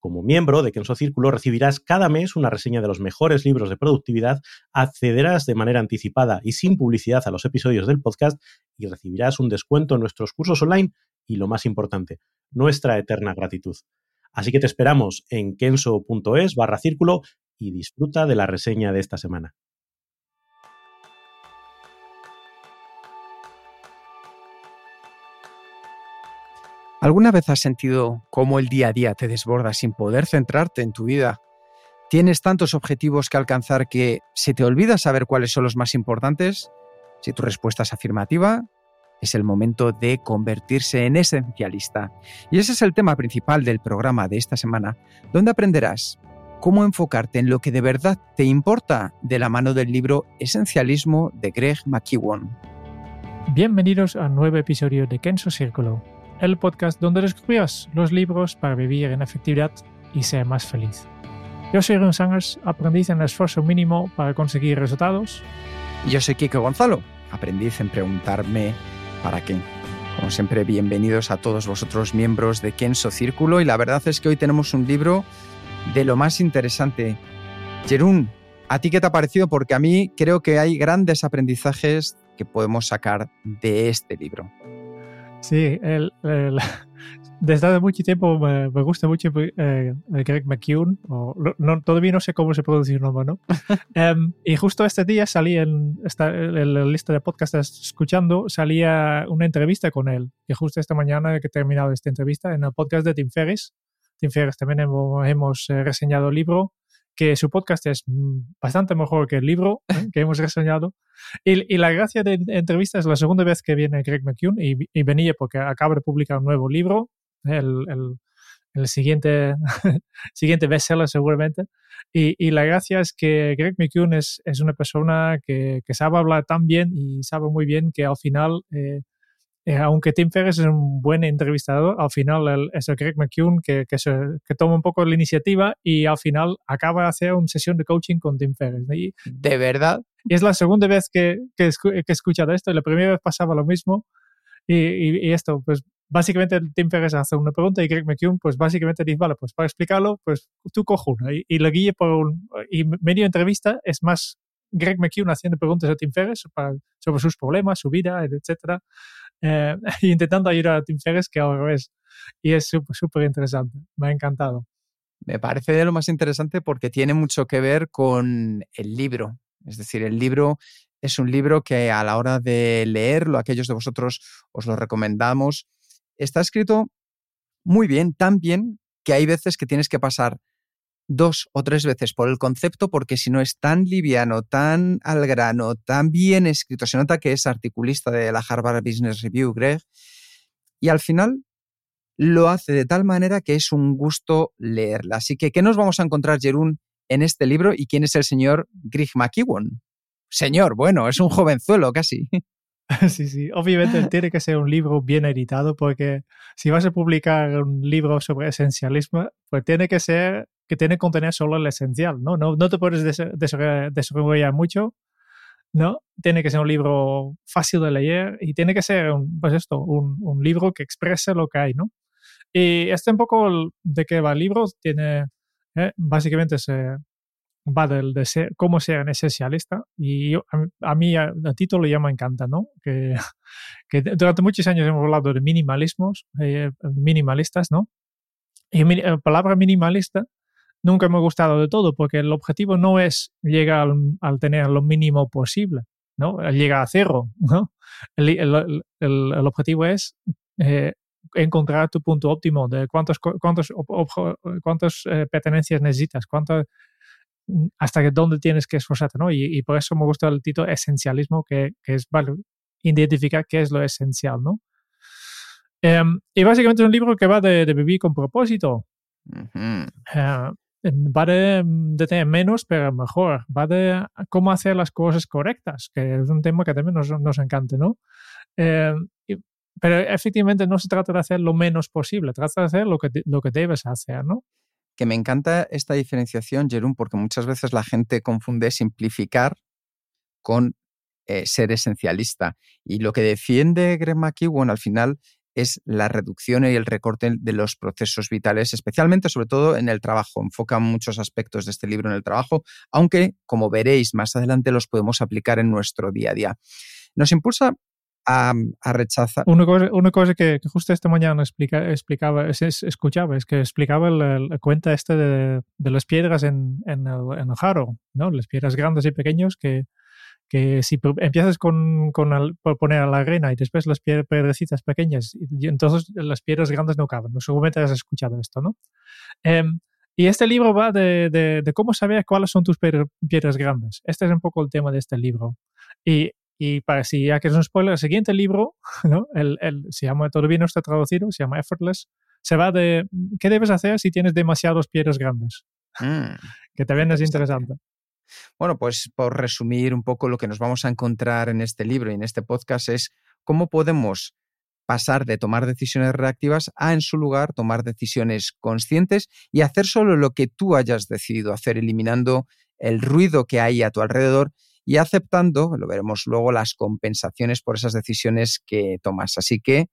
Como miembro de Kenso Círculo recibirás cada mes una reseña de los mejores libros de productividad, accederás de manera anticipada y sin publicidad a los episodios del podcast y recibirás un descuento en nuestros cursos online y lo más importante, nuestra eterna gratitud. Así que te esperamos en kenso.es barra círculo y disfruta de la reseña de esta semana. ¿Alguna vez has sentido cómo el día a día te desborda sin poder centrarte en tu vida? ¿Tienes tantos objetivos que alcanzar que se te olvida saber cuáles son los más importantes? Si tu respuesta es afirmativa, es el momento de convertirse en esencialista. Y ese es el tema principal del programa de esta semana, donde aprenderás cómo enfocarte en lo que de verdad te importa de la mano del libro Esencialismo de Greg McKeown. Bienvenidos a un nuevo episodio de Kenso Círculo, el podcast donde descubrirás los libros para vivir en efectividad y ser más feliz. Yo soy Ron Sangers, aprendiz en esfuerzo mínimo para conseguir resultados. Yo soy Kike Gonzalo, aprendiz en preguntarme para qué. Como siempre, bienvenidos a todos vosotros miembros de Kenso Círculo y la verdad es que hoy tenemos un libro de lo más interesante. Jerún, ¿a ti qué te ha parecido? Porque a mí creo que hay grandes aprendizajes que podemos sacar de este libro. Sí, el, el, desde hace mucho tiempo me, me gusta mucho eh, Greg McKeown, o, no, todavía no sé cómo se pronuncia el nombre, ¿no? um, y justo este día salí en, esta, en la lista de podcasts escuchando, salía una entrevista con él, que justo esta mañana que he terminado esta entrevista en el podcast de Tim Ferriss. Tim Ferriss también hemos, hemos eh, reseñado el libro, que su podcast es bastante mejor que el libro ¿eh? que hemos reseñado. Y, y, la gracia de entrevista es la segunda vez que viene Greg McKeown y, y venía porque acaba de publicar un nuevo libro, el, el, el siguiente, siguiente bestseller seguramente. Y, y, la gracia es que Greg McKeown es, es una persona que, que, sabe hablar tan bien y sabe muy bien que al final... Eh, eh, aunque Tim Ferriss es un buen entrevistador, al final el, es el Greg McKeown que, que, se, que, toma un poco la iniciativa y al final acaba de hacer una sesión de coaching con Tim Ferriss. Y, ¿De verdad? Y es la segunda vez que, que, he escuchado esto y la primera vez pasaba lo mismo. Y, y, y, esto, pues básicamente Tim Ferriss hace una pregunta y Greg McKeown pues básicamente dice, vale, pues para explicarlo, pues tú cojo una. Y, y lo guíe por un... Y medio entrevista es más Greg McKeown haciendo preguntas a Tim Ferriss para, sobre sus problemas, su vida, etcétera eh, intentando ayudar a Tim Ferriss que al revés. Y es súper interesante. Me ha encantado. Me parece de lo más interesante porque tiene mucho que ver con el libro. Es decir, el libro es un libro que a la hora de leerlo, aquellos de vosotros os lo recomendamos, está escrito muy bien, tan bien que hay veces que tienes que pasar dos o tres veces por el concepto porque si no es tan liviano, tan al grano, tan bien escrito, se nota que es articulista de la Harvard Business Review, Greg, y al final lo hace de tal manera que es un gusto leerla. Así que, ¿qué nos vamos a encontrar, Jerún, en este libro y quién es el señor Greg McKeown? Señor, bueno, es un jovenzuelo casi. Sí, sí, obviamente tiene que ser un libro bien editado porque si vas a publicar un libro sobre esencialismo, pues tiene que ser que tiene que contener solo el esencial, ¿no? No, no te puedes desarrollar mucho, ¿no? Tiene que ser un libro fácil de leer y tiene que ser, un, pues esto, un, un, libro que exprese lo que hay, ¿no? Y este un poco de qué va el libro, tiene, eh, básicamente se va del de ser, cómo ser esencialista y yo, a, a, mí el título ya me encanta, ¿no? Que, que durante muchos años hemos hablado de minimalismos, eh, minimalistas, ¿no? Y la palabra minimalista nunca me ha gustado de todo, porque el objetivo no es llegar al, tener lo mínimo posible, ¿no? Llega a cero, ¿no? El, objetivo es eh, encontrar tu punto óptimo de cuántos, cuántos, cuántas eh, pertenencias necesitas, cuánto, hasta dónde tienes que esforzarte, ¿no? Y, por eso me gusta el título esencialismo, que, que es vale, identificar qué es lo esencial, ¿no? Em, y básicamente es un libro que va de, vivir con propósito. Eh, va de, tener menos, pero mejor. Va de cómo hacer las cosas correctas, que es un tema que también nos, nos encanta, ¿no? Em, pero efectivamente no se trata de hacer lo menos posible, trata de hacer lo que, lo que debes hacer, ¿no? Que me encanta esta diferenciación, Jerón, porque muchas veces la gente confunde simplificar con eh, ser esencialista. Y lo que defiende Greg McKeown al final es la reducción y el recorte de los procesos vitales, especialmente, sobre todo, en el trabajo. Enfoca muchos aspectos de este libro en el trabajo, aunque, como veréis más adelante, los podemos aplicar en nuestro día a día. Nos impulsa a, rechazar. Una cosa, una cosa que, justo esta mañana explica, explicaba, es, escuchaba, es que explicaba la, cuenta este de, de, las piedras en, en, el, en el jaro, ¿no? Las piedras grandes y pequeñas que, que si empiezas con, con por poner a la arena y después las piedrecitas pequeñas, y entonces las piedras grandes no caben. Seguramente has escuchado esto, ¿no? Em, y este libro va de, de, cómo saber cuáles son tus piedras grandes. Este es un poco el tema de este libro. Y, y para si ya que es un spoiler, el siguiente libro, ¿no? el, el, se llama, todavía no está traducido, se llama Effortless, se va de qué debes hacer si tienes demasiados piedras grandes. Mm. que también es interesante. Bueno, pues por resumir un poco lo que nos vamos a encontrar en este libro y en este podcast es cómo podemos pasar de tomar decisiones reactivas a, en su lugar, tomar decisiones conscientes y hacer solo lo que tú hayas decidido hacer, eliminando el ruido que hay a tu alrededor y aceptando, lo veremos luego, las compensaciones por esas decisiones que tomas. Así que,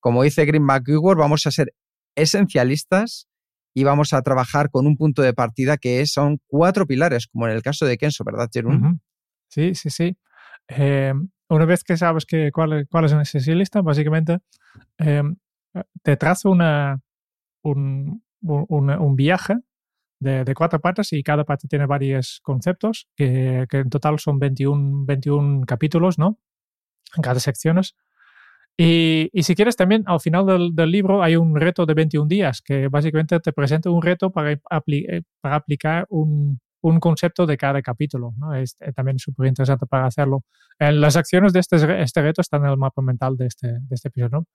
como dice Green McGregor, vamos a ser esencialistas y vamos a trabajar con un punto de partida que son cuatro pilares, como en el caso de Kenzo, ¿verdad, Jerón? Sí, sí, sí. Em, una vez que sabes que cuál, cuál es un esencialista, básicamente em, te trazo una, un, un, viaje de, cuatro partes y cada parte tiene varios conceptos, que, en total son 21, 21 capítulos, ¿no? En cada secciones. Y, si quieres también al final del, libro hay un reto de 21 días que básicamente te presenta un reto para, eh, para aplicar un, un, concepto de cada capítulo. ¿no? Es eh, también súper interesante para hacerlo. En las acciones de este, este reto están en el mapa mental de este, de este episodio. ¿no?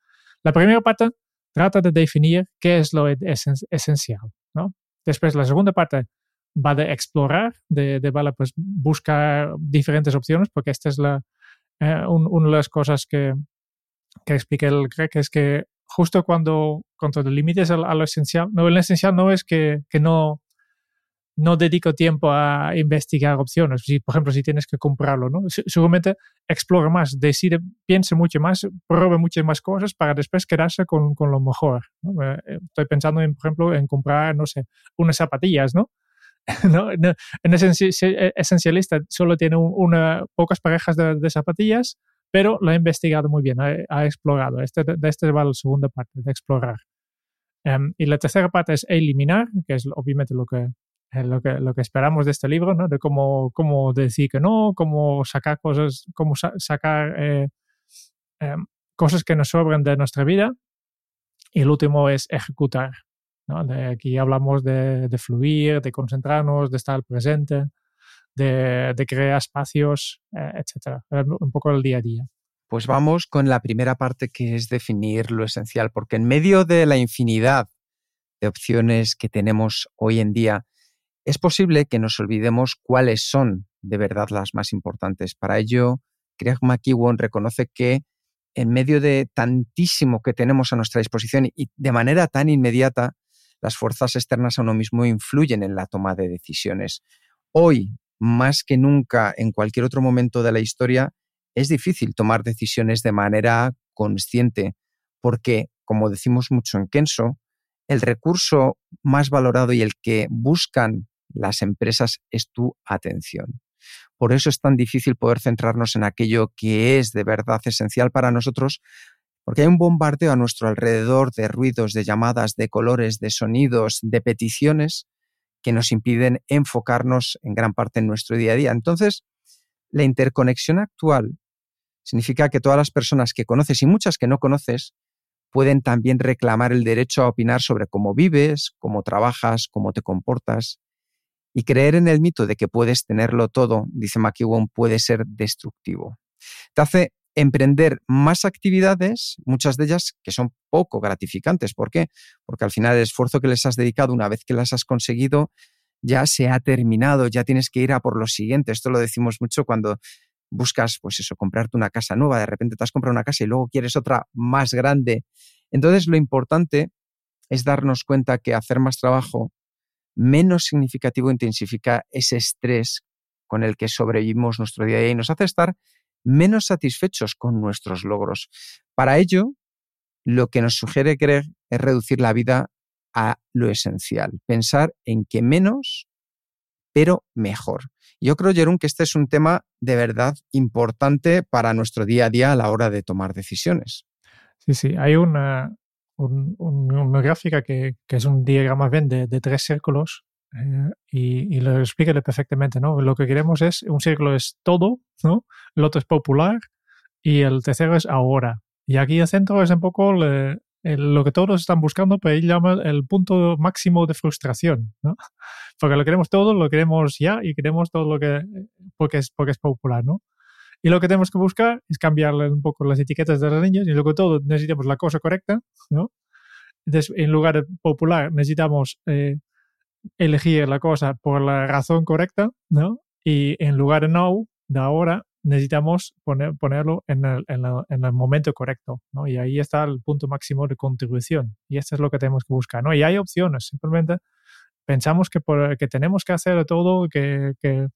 La primera parte trata de definir qué es lo esencial. ¿no? Después la segunda parte va de explorar, de, de vale, pues buscar diferentes opciones, porque esta es la, eh, una de las cosas que, que explique el Greg es que justo cuando, cuando te limites a, lo esencial, no, lo esencial no es que, que, no, no dedico tiempo a investigar opciones. Si, por ejemplo, si tienes que comprarlo, ¿no? Seguramente explore más, decide, piense mucho más, pruebe muchas más cosas para después quedarse con, con lo mejor. Eh, estoy pensando, en, por ejemplo, en comprar, no sé, unas zapatillas, ¿no? ¿no? En esencialista solo tiene una, pocas parejas de, zapatillas pero lo ha investigado muy bien, ha, explorado. Este, de este va la segunda parte, de explorar. Em, y la tercera parte es eliminar, que es obviamente lo que, eh, lo que, lo que esperamos de este libro, ¿no? de cómo, cómo decir que no, cómo sacar cosas, cómo sacar eh, em, cosas que nos sobran de nuestra vida. Y el último es ejecutar. ¿no? De aquí hablamos de, de fluir, de concentrarnos, de estar presente de, crear espacios, eh, etcétera. Un poco el día a día. Pues vamos con la primera parte que es definir lo esencial, porque en medio de la infinidad de opciones que tenemos hoy en día, es posible que nos olvidemos cuáles son de verdad las más importantes. Para ello, Craig McEwan reconoce que en medio de tantísimo que tenemos a nuestra disposición y de manera tan inmediata, las fuerzas externas a uno mismo influyen en la toma de decisiones. Hoy, más que nunca en cualquier otro momento de la historia, es difícil tomar decisiones de manera consciente, porque, como decimos mucho en Kenso, el recurso más valorado y el que buscan las empresas es tu atención. Por eso es tan difícil poder centrarnos en aquello que es de verdad esencial para nosotros, porque hay un bombardeo a nuestro alrededor de ruidos, de llamadas, de colores, de sonidos, de peticiones, que nos impiden enfocarnos en gran parte en nuestro día a día. Entonces, la interconexión actual significa que todas las personas que conoces y muchas que no conoces pueden también reclamar el derecho a opinar sobre cómo vives, cómo trabajas, cómo te comportas. Y creer en el mito de que puedes tenerlo todo, dice McEwan, puede ser destructivo. Te hace emprender más actividades, muchas de ellas que son poco gratificantes. ¿Por qué? Porque al final el esfuerzo que les has dedicado, una vez que las has conseguido, ya se ha terminado, ya tienes que ir a por lo siguiente. Esto lo decimos mucho cuando buscas, pues eso, comprarte una casa nueva, de repente te has comprado una casa y luego quieres otra más grande. Entonces, lo importante es darnos cuenta que hacer más trabajo menos significativo intensifica ese estrés con el que sobrevivimos nuestro día a día y nos hace estar menos satisfechos con nuestros logros. Para ello, lo que nos sugiere Greg es reducir la vida a lo esencial, pensar en que menos, pero mejor. Yo creo, Jerón, que este es un tema de verdad importante para nuestro día a día a la hora de tomar decisiones. Sí, sí, hay una, una gráfica que, es un diagrama Venn de, tres círculos eh, y, lo explica perfectamente, ¿no? Lo que queremos es, un círculo es todo, ¿no? El otro es popular y el tercero es ahora. Y aquí el centro es un poco lo que todos están buscando, pero él llama el punto máximo de frustración, ¿no? Porque lo queremos todo, lo queremos ya y queremos todo lo que, porque es, porque es popular, ¿no? Y lo que tenemos que buscar es cambiarle un poco las etiquetas de los niños y luego todo necesitamos la cosa correcta, ¿no? Entonces, en lugar de popular, necesitamos eh, elegir la cosa por la razón correcta, ¿no? Y en lugar de no, de ahora, necesitamos poner, ponerlo en el, en, en el, momento correcto, ¿no? Y ahí está el punto máximo de contribución. Y esto es lo que tenemos que buscar, ¿no? Y hay opciones, simplemente pensamos que, por, que tenemos que hacer todo, que, que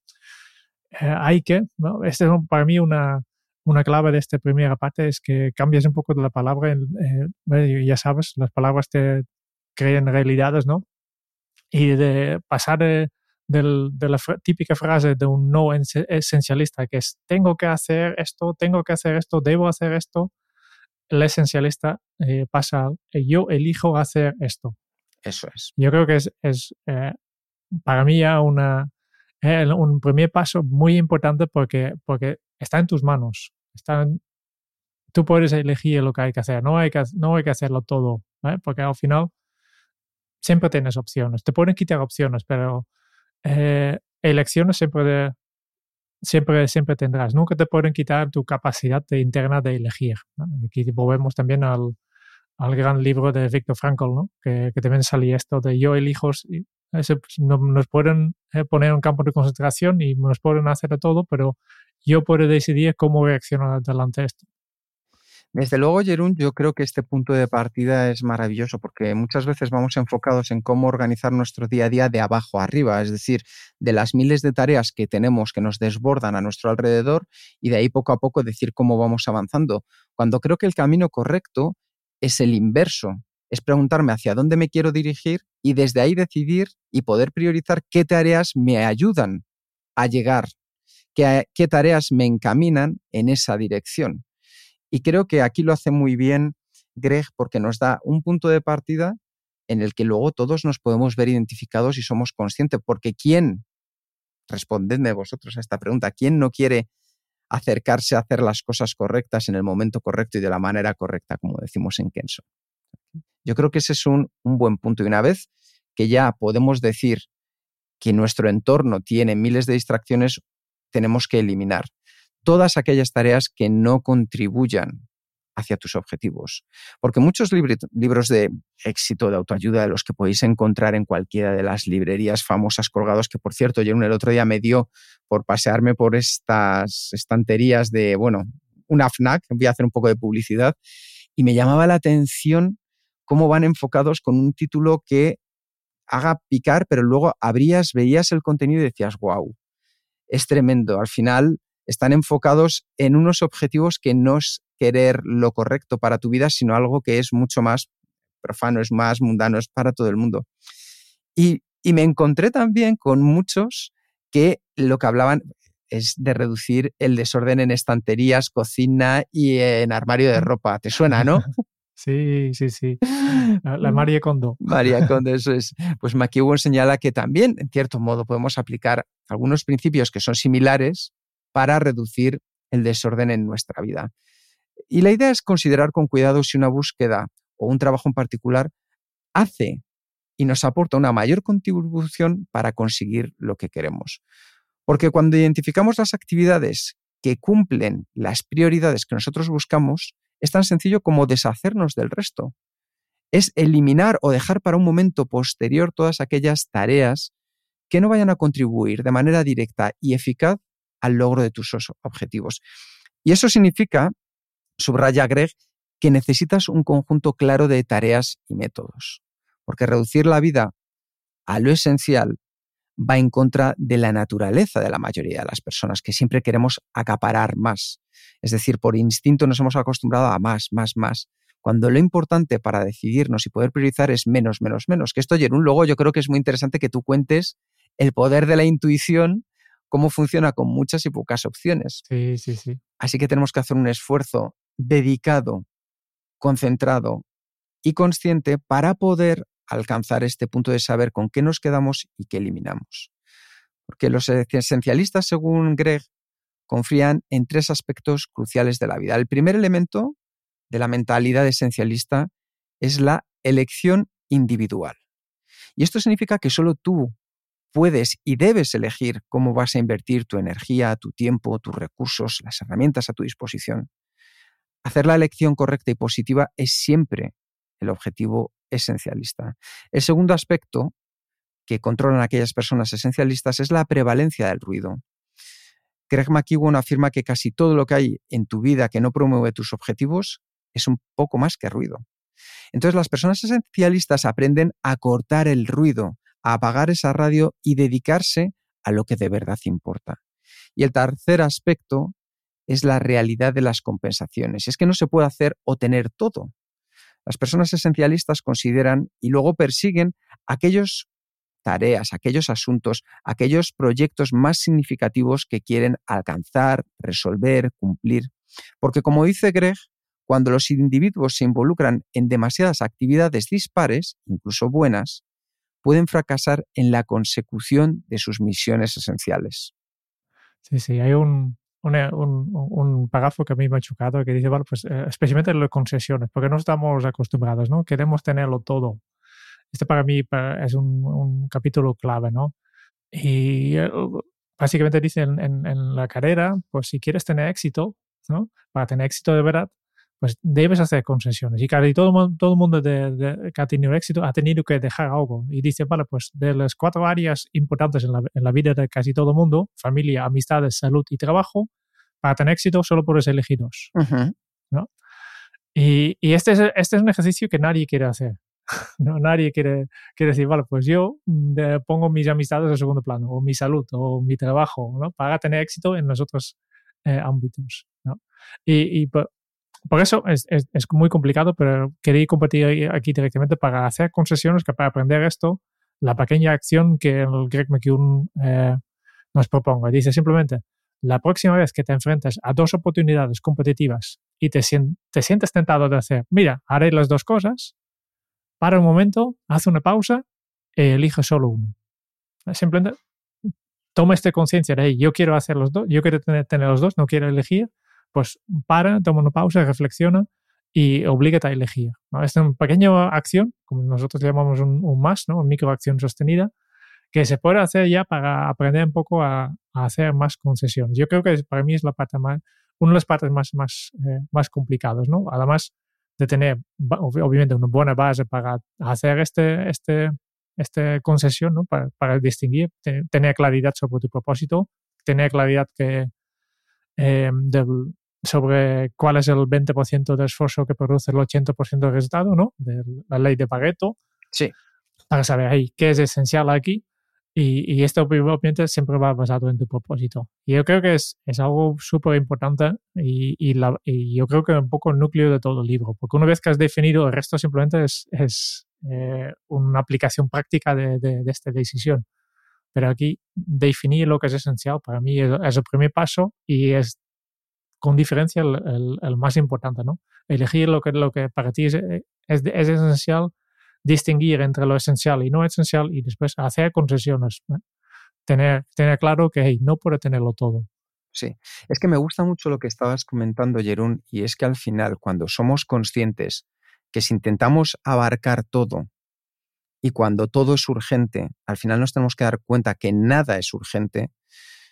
eh, hay que, ¿no? Este es para mí una, una clave de esta primera parte, es que cambias un poco de la palabra, eh, ya sabes, las palabras te crean realidades, ¿no? Y de pasar de de la típica frase de un no esencialista, que es tengo que hacer esto, tengo que hacer esto, debo hacer esto, el esencialista eh, pasa eh, yo elijo hacer esto. Eso es. Yo creo que es, es eh, para mí ya una, un primer paso muy importante porque, porque está en tus manos. Está tú puedes elegir lo que hay que hacer, no hay que, no hay que hacerlo todo, porque al final siempre tienes opciones. Te pueden quitar opciones, pero eh, elecciones siempre, siempre, siempre tendrás. Nunca te pueden quitar tu capacidad de, interna de elegir. Aquí volvemos también al, al, gran libro de Viktor Frankl, ¿no? que, que, también salía esto de yo elijo. Pues, no, nos pueden eh, poner un campo de concentración y nos pueden hacer todo, pero yo puedo decidir cómo reaccionar delante de esto. Desde luego, Jerún, yo creo que este punto de partida es maravilloso porque muchas veces vamos enfocados en cómo organizar nuestro día a día de abajo arriba, es decir, de las miles de tareas que tenemos que nos desbordan a nuestro alrededor y de ahí poco a poco decir cómo vamos avanzando. Cuando creo que el camino correcto es el inverso, es preguntarme hacia dónde me quiero dirigir y desde ahí decidir y poder priorizar qué tareas me ayudan a llegar, qué, qué tareas me encaminan en esa dirección. Y creo que aquí lo hace muy bien Greg porque nos da un punto de partida en el que luego todos nos podemos ver identificados y somos conscientes, porque ¿quién? Respondedme vosotros a esta pregunta, ¿quién no quiere acercarse a hacer las cosas correctas en el momento correcto y de la manera correcta, como decimos en Kenso? Yo creo que ese es un, un buen punto. Y una vez que ya podemos decir que nuestro entorno tiene miles de distracciones, tenemos que eliminar todas aquellas tareas que no contribuyan hacia tus objetivos. Porque muchos libros de éxito, de autoayuda, de los que podéis encontrar en cualquiera de las librerías famosas colgados, que por cierto, yo el otro día me dio por pasearme por estas estanterías de, bueno, una FNAC, voy a hacer un poco de publicidad, y me llamaba la atención cómo van enfocados con un título que haga picar, pero luego abrías, veías el contenido y decías, wow, es tremendo. Al final, están enfocados en unos objetivos que no es querer lo correcto para tu vida, sino algo que es mucho más profano, es más mundano, es para todo el mundo. Y, me encontré también con muchos que lo que hablaban es de reducir el desorden en estanterías, cocina y en armario de ropa. ¿Te suena, no? Sí, sí, sí. La, la María Kondo. María Kondo, eso es. Pues McEwan señala que también, en cierto modo, podemos aplicar algunos principios que son similares para reducir el desorden en nuestra vida. Y la idea es considerar con cuidado si una búsqueda o un trabajo en particular hace y nos aporta una mayor contribución para conseguir lo que queremos. Porque cuando identificamos las actividades que cumplen las prioridades que nosotros buscamos, es tan sencillo como deshacernos del resto. Es eliminar o dejar para un momento posterior todas aquellas tareas que no vayan a contribuir de manera directa y eficaz al logro de tus objetivos. Y eso significa, subraya Greg, que necesitas un conjunto claro de tareas y métodos. Porque reducir la vida a lo esencial va en contra de la naturaleza de la mayoría de las personas, que siempre queremos acaparar más. Es decir, por instinto nos hemos acostumbrado a más, más, más. Cuando lo importante para decidirnos y poder priorizar es menos, menos, menos. Que esto, Jerún, luego yo creo que es muy interesante que tú cuentes el poder de la intuición, cómo funciona con muchas y pocas opciones. Sí, sí, sí. Así que tenemos que hacer un esfuerzo dedicado, concentrado y consciente para poder alcanzar este punto de saber con qué nos quedamos y qué eliminamos. Porque los esencialistas, según Greg, confían en tres aspectos cruciales de la vida. El primer elemento de la mentalidad esencialista es la elección individual. Y esto significa que solo tú puedes y debes elegir cómo vas a invertir tu energía, tu tiempo, tus recursos, las herramientas a tu disposición. Hacer la elección correcta y positiva es siempre el objetivo esencialista. El segundo aspecto que controlan aquellas personas esencialistas es la prevalencia del ruido. Greg McEwan afirma que casi todo lo que hay en tu vida que no promueve tus objetivos es un poco más que ruido. Entonces las personas esencialistas aprenden a cortar el ruido, a apagar esa radio y dedicarse a lo que de verdad importa. Y el tercer aspecto es la realidad de las compensaciones. Es que no se puede hacer o tener todo. Las personas esencialistas consideran y luego persiguen aquellos tareas, aquellos asuntos, aquellos proyectos más significativos que quieren alcanzar, resolver, cumplir. Porque como dice Greg, cuando los individuos se involucran en demasiadas actividades dispares, incluso buenas, pueden fracasar en la consecución de sus misiones esenciales. Sí, sí, hay un, un, un, párrafo que a mí me ha chocado que dice, bueno, pues eh, especialmente en las concesiones, porque no estamos acostumbrados, ¿no? Queremos tenerlo todo. Este para mí es un, un capítulo clave, ¿no? Y eh, básicamente dice en, en, la carrera, pues si quieres tener éxito, ¿no? Para tener éxito de verdad, pues debes hacer concesiones. Y casi todo, todo el mundo de, que ha tenido éxito ha tenido que dejar algo. Y dice, vale, pues de las cuatro áreas importantes en la, en la vida de casi todo el mundo, familia, amistades, salud y trabajo, para tener éxito solo puedes elegir dos. ¿no? Y, y, este, es, este es un ejercicio que nadie quiere hacer. ¿no? Nadie quiere, quiere decir, vale, pues yo mm, pongo mis amistades en segundo plano, o mi salud, o mi trabajo, ¿no? para tener éxito en los otros eh, ámbitos. ¿no? Y, y por eso es, es, muy complicado, pero quería compartir aquí directamente para hacer concesiones, que para aprender esto, la pequeña acción que el Greg McKeown eh, nos proponga. Dice simplemente, la próxima vez que te enfrentes a dos oportunidades competitivas y te, te sientes tentado de hacer, mira, haré las dos cosas, para un momento, haz una pausa e elige solo uno. Simplemente toma esta conciencia de, yo quiero hacer los dos, yo quiero tener, tener los dos, no quiero elegir, pues para, toma una pausa, reflexiona y oblígate a elegir. ¿no? Es una pequeña acción, como nosotros llamamos un, un más, ¿no? microacción sostenida, que se puede hacer ya para aprender un poco a, hacer más concesiones. Yo creo que para mí es la parte más, una de las partes más, más, eh, más complicadas, ¿no? Además de tener, obviamente, una buena base para hacer este, este, este concesión, ¿no? Para, para distinguir, tener claridad sobre tu propósito, tener claridad que, eh, del, sobre cuál es el 20% de esfuerzo que produce el 80% del resultado, ¿no? De la ley de Pareto. Sí. Para saber ahí qué es esencial aquí. Y, y esto obviamente siempre va basado en tu propósito. Y yo creo que es, es algo súper importante y, y, la, y, yo creo que un poco el núcleo de todo el libro. Porque una vez que has definido el resto simplemente es, es eh, una aplicación práctica de, de, de esta decisión. Pero aquí definir lo que es esencial para mí es, es el primer paso y es con diferencia el, más importante, ¿no? elegir lo que, lo que para ti es, es, esencial, distinguir entre lo esencial y no esencial y después hacer concesiones. Tener, tener claro que no puede tenerlo todo. Sí, es que me gusta mucho lo que estabas comentando, Jerún, y es que al final, cuando somos conscientes que si intentamos abarcar todo y cuando todo es urgente, al final nos tenemos que dar cuenta que nada es urgente.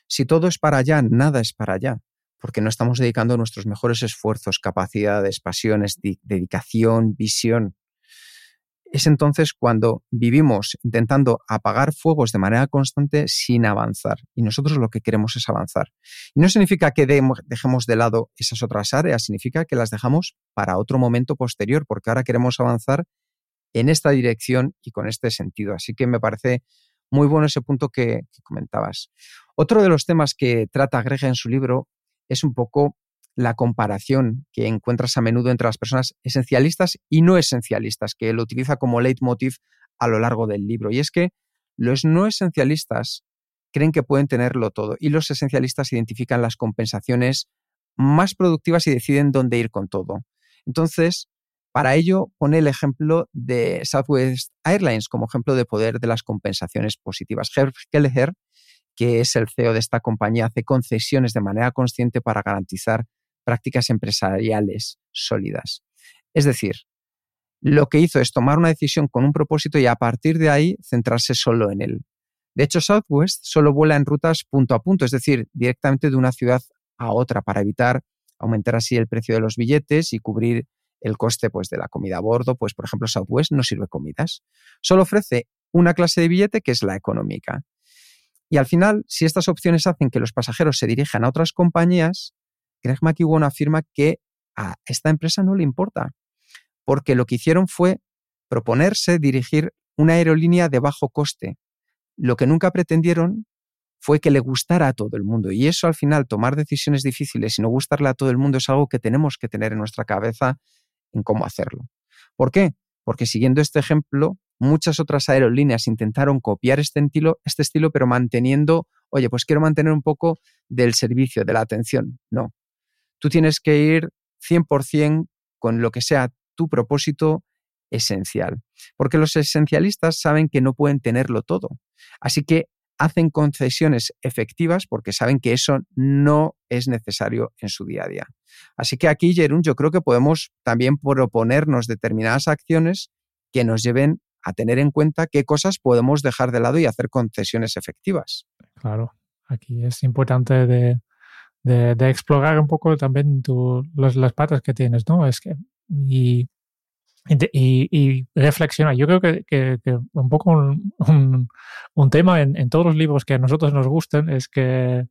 Si todo es para allá, nada es para allá, porque no estamos dedicando nuestros mejores esfuerzos, capacidades, pasiones, dedicación, visión es entonces cuando vivimos intentando apagar fuegos de manera constante sin avanzar. Y nosotros lo que queremos es avanzar. No significa que dejemos de lado esas otras áreas, significa que las dejamos para otro momento posterior, porque ahora queremos avanzar en esta dirección y con este sentido. Así que me parece muy bueno ese punto que, que comentabas. Otro de los temas que trata Greg en su libro es un poco la comparación que encuentras a menudo entre las personas esencialistas y no esencialistas, que lo utiliza como leitmotiv a lo largo del libro. Y es que los no esencialistas creen que pueden tenerlo todo y los esencialistas identifican las compensaciones más productivas y deciden dónde ir con todo. Entonces, para ello pone el ejemplo de Southwest Airlines como ejemplo de poder de las compensaciones positivas. Que es el CEO de esta compañía, hace concesiones de manera consciente para garantizar prácticas empresariales sólidas. Es decir, lo que hizo es tomar una decisión con un propósito y a partir de ahí centrarse solo en él. De hecho, Southwest solo vuela en rutas punto a punto, es decir, directamente de una ciudad a otra para evitar aumentar así el precio de los billetes y cubrir el coste pues, de la comida a bordo. Pues, por ejemplo, Southwest no sirve comidas. Solo ofrece una clase de billete que es la económica. Y al final, si estas opciones hacen que los pasajeros se dirijan a otras compañías, Greg McEwan afirma que a esta empresa no le importa, porque lo que hicieron fue proponerse dirigir una aerolínea de bajo coste. Lo que nunca pretendieron fue que le gustara a todo el mundo. Y eso al final, tomar decisiones difíciles y no gustarle a todo el mundo es algo que tenemos que tener en nuestra cabeza en cómo hacerlo. ¿Por qué? Porque siguiendo este ejemplo, muchas otras aerolíneas intentaron copiar este estilo, este estilo, pero manteniendo, oye, pues quiero mantener un poco del servicio, de la atención. No, Tú tienes que ir 100% con lo que sea tu propósito esencial. Porque los esencialistas saben que no pueden tenerlo todo. Así que hacen concesiones efectivas porque saben que eso no es necesario en su día a día. Así que aquí, Jerún, yo creo que podemos también proponernos determinadas acciones que nos lleven a tener en cuenta qué cosas podemos dejar de lado y hacer concesiones efectivas. Claro, aquí es importante de, explorar un poco también tu, las patas que tienes, ¿no? Es que, y, y, reflexionar. Yo creo que, un poco un, tema en, todos los libros que a nosotros nos gustan es que,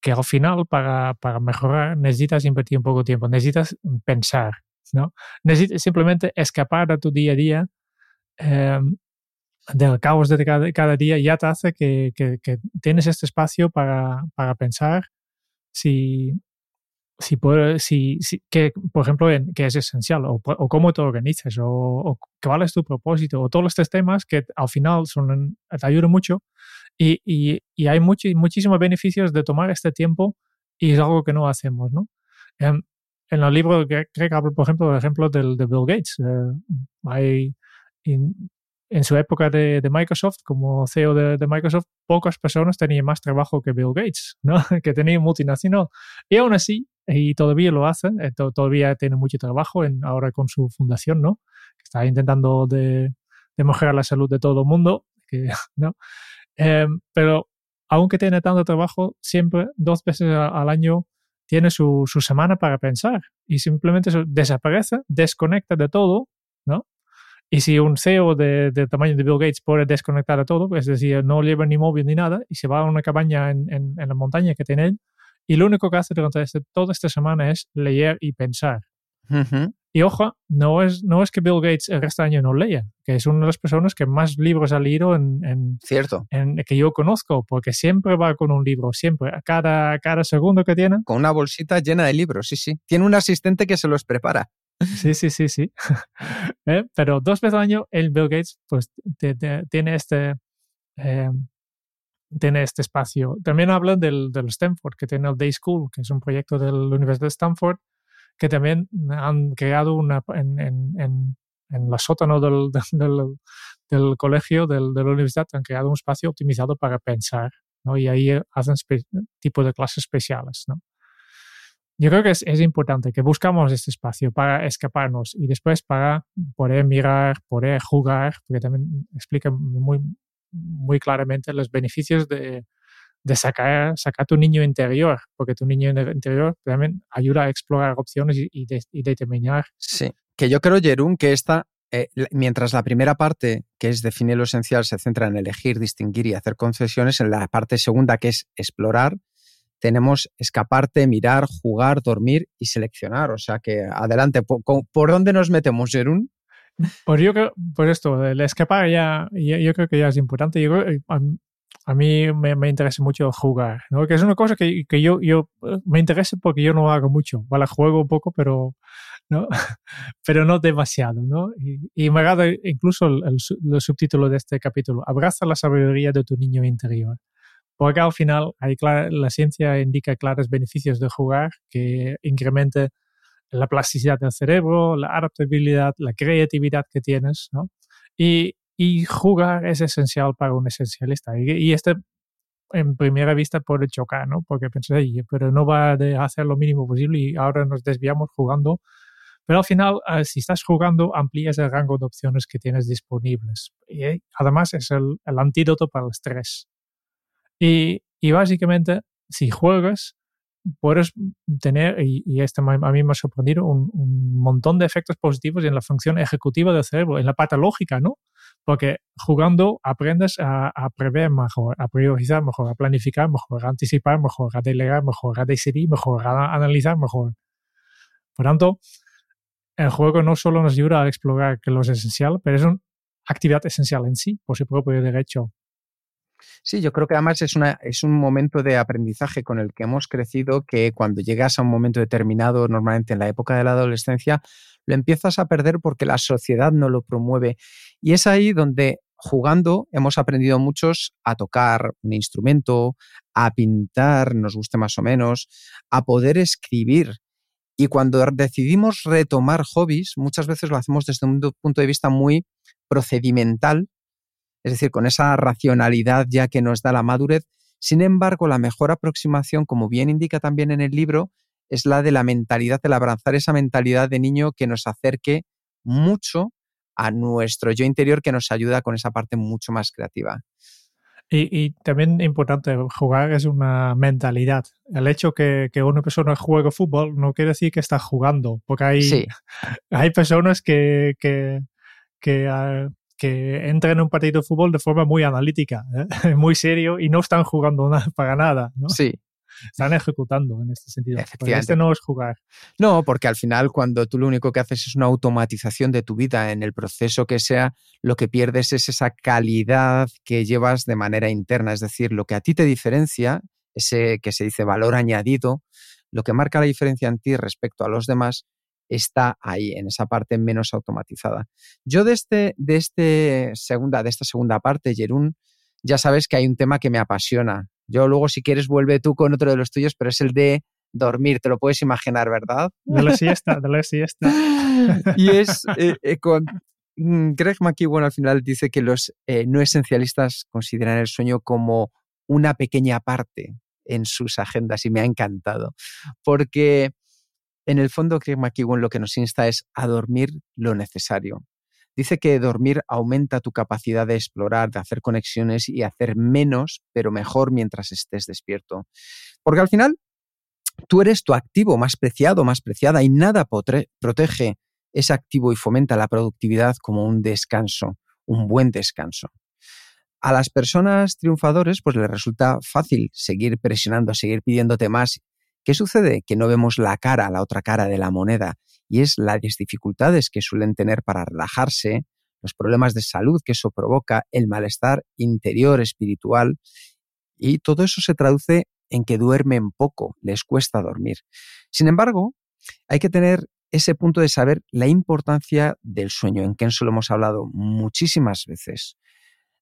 que al final para, para mejorar necesitas invertir un poco de tiempo, necesitas pensar, ¿no? Necesitas simplemente escapar de tu día a día. Em, del caos de cada, día ya te hace que, tienes este espacio para, para pensar si, si, que, por ejemplo, que es esencial, o, o cómo te organizas, o, o, cuál es tu propósito, o todos estos temas que al final son, te ayudan mucho y, y, hay muchísimos beneficios de tomar este tiempo y es algo que no hacemos, ¿no? En, en el libro que hablo, por ejemplo, el ejemplo del, de Bill Gates. Eh, hay, en su época de, de Microsoft, como CEO de, de, Microsoft, pocas personas tenían más trabajo que Bill Gates, ¿no? que tenía multinacional. Y aún así, y todavía lo hacen, eh, todavía tiene mucho trabajo en, ahora con su fundación, ¿no? Que está intentando de, de mejorar la salud de todo el mundo, que, ¿no? Eh, pero aunque tiene tanto trabajo, siempre dos veces al año tiene su, su semana para pensar y simplemente desaparece, desconecta de todo, ¿no? Y si un CEO de, tamaño de Bill Gates puede desconectar a todo, es decir, no lleva ni móvil ni nada, y se va a una cabaña en, en, la montaña que tiene él, y lo único que hace durante este, toda esta semana es leer y pensar. Y ojo, no es, no es que Bill Gates el resto del año no lea, que es una de las personas que más libros ha leído en, en, Cierto. en que yo conozco, porque siempre va con un libro, siempre, a cada, cada segundo que tiene. Con una bolsita llena de libros, sí, sí. Tiene un asistente que se los prepara. Sí, sí, sí, sí. ¿Eh? Pero dos veces al año el Bill Gates pues tiene este eh, tiene este espacio. También habla del, del Stanford, que tiene el Day School, que es un proyecto de la Universidad de Stanford, que también han creado una, en, en, en, en la sótano del, del, del colegio, del, de la universidad, han creado un espacio optimizado para pensar, ¿no? Y ahí hacen tipo de clases especiales, ¿no? Yo creo que es, es, importante que buscamos este espacio para escaparnos y después para poder mirar, poder jugar, porque también explica muy, muy claramente los beneficios de, de sacar, sacar tu niño interior, porque tu niño interior también ayuda a explorar opciones y, y, de, y determinar. Sí, que yo creo, Jerún, que esta, eh, mientras la primera parte, que es definir lo esencial, se centra en elegir, distinguir y hacer concesiones, en la parte segunda, que es explorar, tenemos escaparte, mirar, jugar, dormir y seleccionar. O sea que adelante, ¿por, por dónde nos metemos, Jerún? Pues yo creo, esto, el escapar ya, yo creo que ya es importante. Creo, a, mí me, me, interesa mucho jugar, ¿no? Que es una cosa que, que yo, yo me interesa porque yo no hago mucho. Vale, juego un poco, pero ¿no? pero no demasiado, ¿no? Y, y me agrada incluso el, el, el, subtítulo de este capítulo, abraza la sabiduría de tu niño interior. Porque al final hay clara, la ciencia indica claros beneficios de jugar que incremente la plasticidad del cerebro, la adaptabilidad, la creatividad que tienes, ¿no? Y, y jugar es esencial para un esencialista. Y, y, este, en primera vista, puede chocar, ¿no? Porque pensé, pero no va a hacer lo mínimo posible y ahora nos desviamos jugando. Pero al final, uh, si estás jugando, amplías el rango de opciones que tienes disponibles. Y eh, además es el, el, antídoto para el estrés. Y, básicamente, si juegas, puedes tener, y, y a mí me ha sorprendido, un, un, montón de efectos positivos en la función ejecutiva del cerebro, en la patológica, ¿no? Porque jugando aprendes a, prever mejor, a priorizar mejor, a planificar mejor, a anticipar mejor, a delegar mejor, a decidir mejor, a analizar mejor. Por tanto, el juego no solo nos ayuda a explorar que lo es esencial, pero es una actividad esencial en sí, por su propio derecho. Sí, yo creo que además es, es un momento de aprendizaje con el que hemos crecido que cuando llegas a un momento determinado, normalmente en la época de la adolescencia, lo empiezas a perder porque la sociedad no lo promueve. Y es ahí donde jugando hemos aprendido muchos a tocar un instrumento, a pintar, nos guste más o menos, a poder escribir. Y cuando decidimos retomar hobbies, muchas veces lo hacemos desde un punto de vista muy procedimental, es decir, con esa racionalidad ya que nos da la madurez. Sin embargo, la mejor aproximación, como bien indica también en el libro, es la de la mentalidad, el abrazar esa mentalidad de niño que nos acerque mucho a nuestro yo interior, que nos ayuda con esa parte mucho más creativa. Y, y, también importante, jugar es una mentalidad. El hecho que, que, una persona juegue fútbol no quiere decir que está jugando, porque hay, sí. hay personas que, que, que, uh, que, entran en un partido de fútbol de forma muy analítica, ¿eh? muy serio, y no están jugando nada, para nada. ¿no? Sí, están ejecutando en este sentido. Efectivamente. Este no es jugar. No, porque al final cuando tú lo único que haces es una automatización de tu vida en el proceso que sea, lo que pierdes es esa calidad que llevas de manera interna, es decir, lo que a ti te diferencia, ese que se dice valor añadido, lo que marca la diferencia en ti respecto a los demás, está ahí, en esa parte menos automatizada. Yo de, este, de, este segunda, de esta segunda parte, Jerún, ya sabes que hay un tema que me apasiona, yo luego, si quieres, vuelve tú con otro de los tuyos, pero es el de dormir, te lo puedes imaginar, ¿verdad? De la siesta, de la siesta. y es eh, eh, con mm, Greg McKeown al final dice que los eh, no esencialistas consideran el sueño como una pequeña parte en sus agendas y me ha encantado, porque en el fondo Greg McKeown lo que nos insta es a dormir lo necesario. Dice que dormir aumenta tu capacidad de explorar, de hacer conexiones y hacer menos, pero mejor mientras estés despierto. Porque al final, tú eres tu activo más preciado, más preciada, y nada protege ese activo y fomenta la productividad como un descanso, un buen descanso. A las personas triunfadores, pues les resulta fácil seguir presionando, seguir pidiéndote más. ¿Qué sucede? Que no vemos la cara, la otra cara de la moneda y es las dificultades que suelen tener para relajarse, los problemas de salud que eso provoca, el malestar interior, espiritual, y todo eso se traduce en que duermen poco, les cuesta dormir. Sin embargo, hay que tener ese punto de saber la importancia del sueño, en que eso lo hemos hablado muchísimas veces.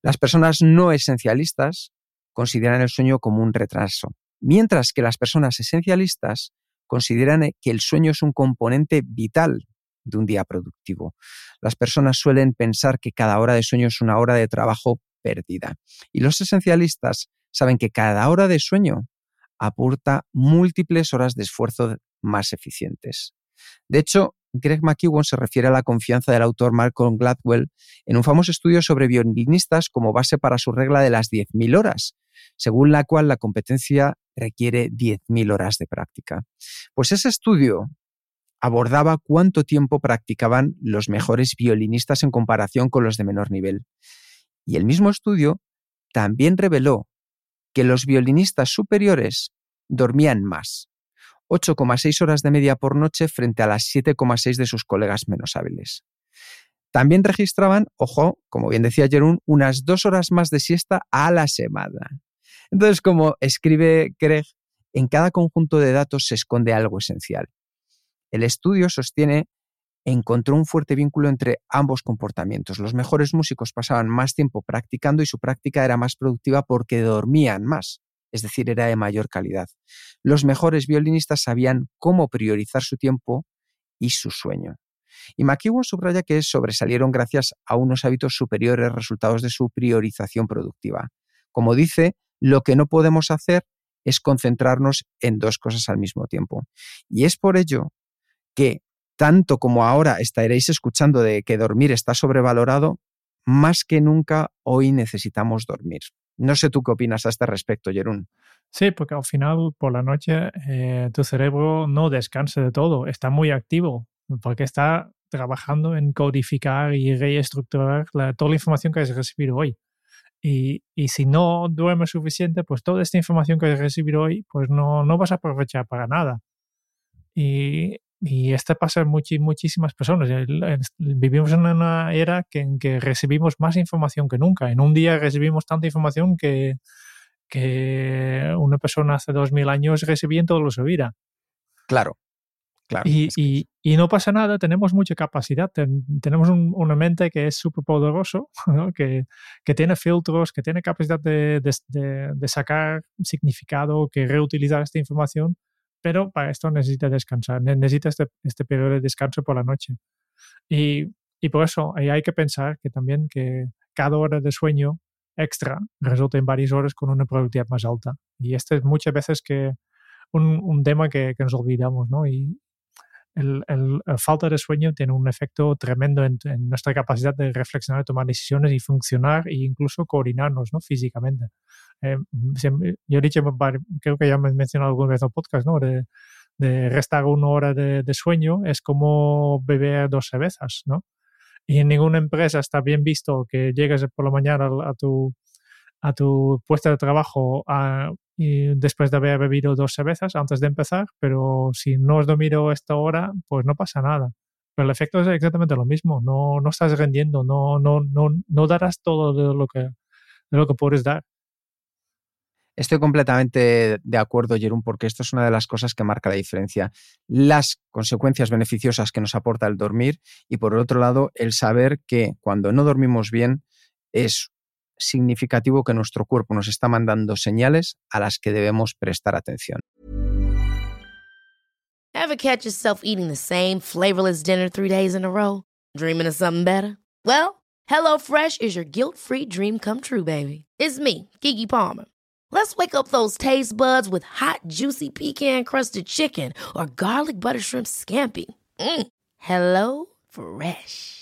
Las personas no esencialistas consideran el sueño como un retraso, mientras que las personas esencialistas consideran que el sueño es un componente vital de un día productivo. Las personas suelen pensar que cada hora de sueño es una hora de trabajo perdida. Y los esencialistas saben que cada hora de sueño aporta múltiples horas de esfuerzo más eficientes. De hecho, Greg McEwan se refiere a la confianza del autor Malcolm Gladwell en un famoso estudio sobre violinistas como base para su regla de las 10.000 horas, según la cual la competencia requiere 10.000 horas de práctica. Pues ese estudio abordaba cuánto tiempo practicaban los mejores violinistas en comparación con los de menor nivel. Y el mismo estudio también reveló que los violinistas superiores dormían más, 8,6 horas de media por noche frente a las 7,6 de sus colegas menos hábiles. También registraban, ojo, como bien decía Jerún, unas dos horas más de siesta a la semana. Entonces, como escribe Craig, en cada conjunto de datos se esconde algo esencial. El estudio sostiene encontró un fuerte vínculo entre ambos comportamientos. Los mejores músicos pasaban más tiempo practicando y su práctica era más productiva porque dormían más, es decir, era de mayor calidad. Los mejores violinistas sabían cómo priorizar su tiempo y su sueño. Y McEwan subraya que sobresalieron gracias a unos hábitos superiores resultados de su priorización productiva. Como dice, lo que no podemos hacer es concentrarnos en dos cosas al mismo tiempo. Y es por ello que tanto como ahora estaréis escuchando de que dormir está sobrevalorado, más que nunca hoy necesitamos dormir. No sé tú qué opinas a este respecto, Jerún. Sí, porque al final por la noche eh, tu cerebro no descansa de todo, está muy activo, porque está trabajando en codificar y reestructurar toda la información que has recibido hoy. Y, y, si no duermes suficiente, pues toda esta información que has recibido hoy, pues no, no vas a aprovechar para nada. Y y esto pasa en muchísimas personas. Vivimos en una era que, en que recibimos más información que nunca. En un día recibimos tanta información que, que una persona hace dos mil años recibía en todo su vida. Claro. Claro, y, y, y, no pasa nada, tenemos mucha capacidad, tenemos una mente que es súper poderoso, que, que, tiene filtros, que tiene capacidad de, de, de, sacar significado, que reutilizar esta información pero para esto necesita descansar, necesita este, este periodo de descanso por la noche. Y, y por eso hay que pensar que también que cada hora de sueñño extra resulta en varias horas con una productividad más alta. Y este es muchas veces que un, un tema que, que, nos olvidamos, ¿no? Y, el, el, falta de sueño tiene un efecto tremendo en, nuestra capacidad de reflexionar, tomar decisiones y funcionar e incluso coordinarnos ¿no? físicamente. Eh, yo he dicho, creo que ya me he mencionado alguna vez en el podcast, ¿no? De, de restar una hora de, de, sueño es como beber dos cervezas, ¿no? Y en ninguna empresa está bien visto que llegues por la mañana a tu a tu puesto de trabajo después de haber bebido dos cervezas antes de empezar, pero si no has dormido esta hora, pues no pasa nada. Pero el efecto es exactamente lo mismo, no, no estás rendiendo, no, no, no, no darás todo de lo, que, de lo que puedes dar. Estoy completamente de acuerdo, Jerón, porque esto es una de las cosas que marca la diferencia. Las consecuencias beneficiosas que nos aporta el dormir y, por otro lado, el saber que cuando no dormimos bien es significativo que nuestro cuerpo nos está mandando señales a las que debemos prestar atención. Ever catch yourself eating the same flavorless dinner three days in a row? Dreaming of something better? Well, HelloFresh is your guilt-free dream come true, baby. It's me, Kiki Palmer. Let's wake up those taste buds with hot, juicy pecan-crusted chicken or garlic butter shrimp scampi. Mm. Hello Fresh.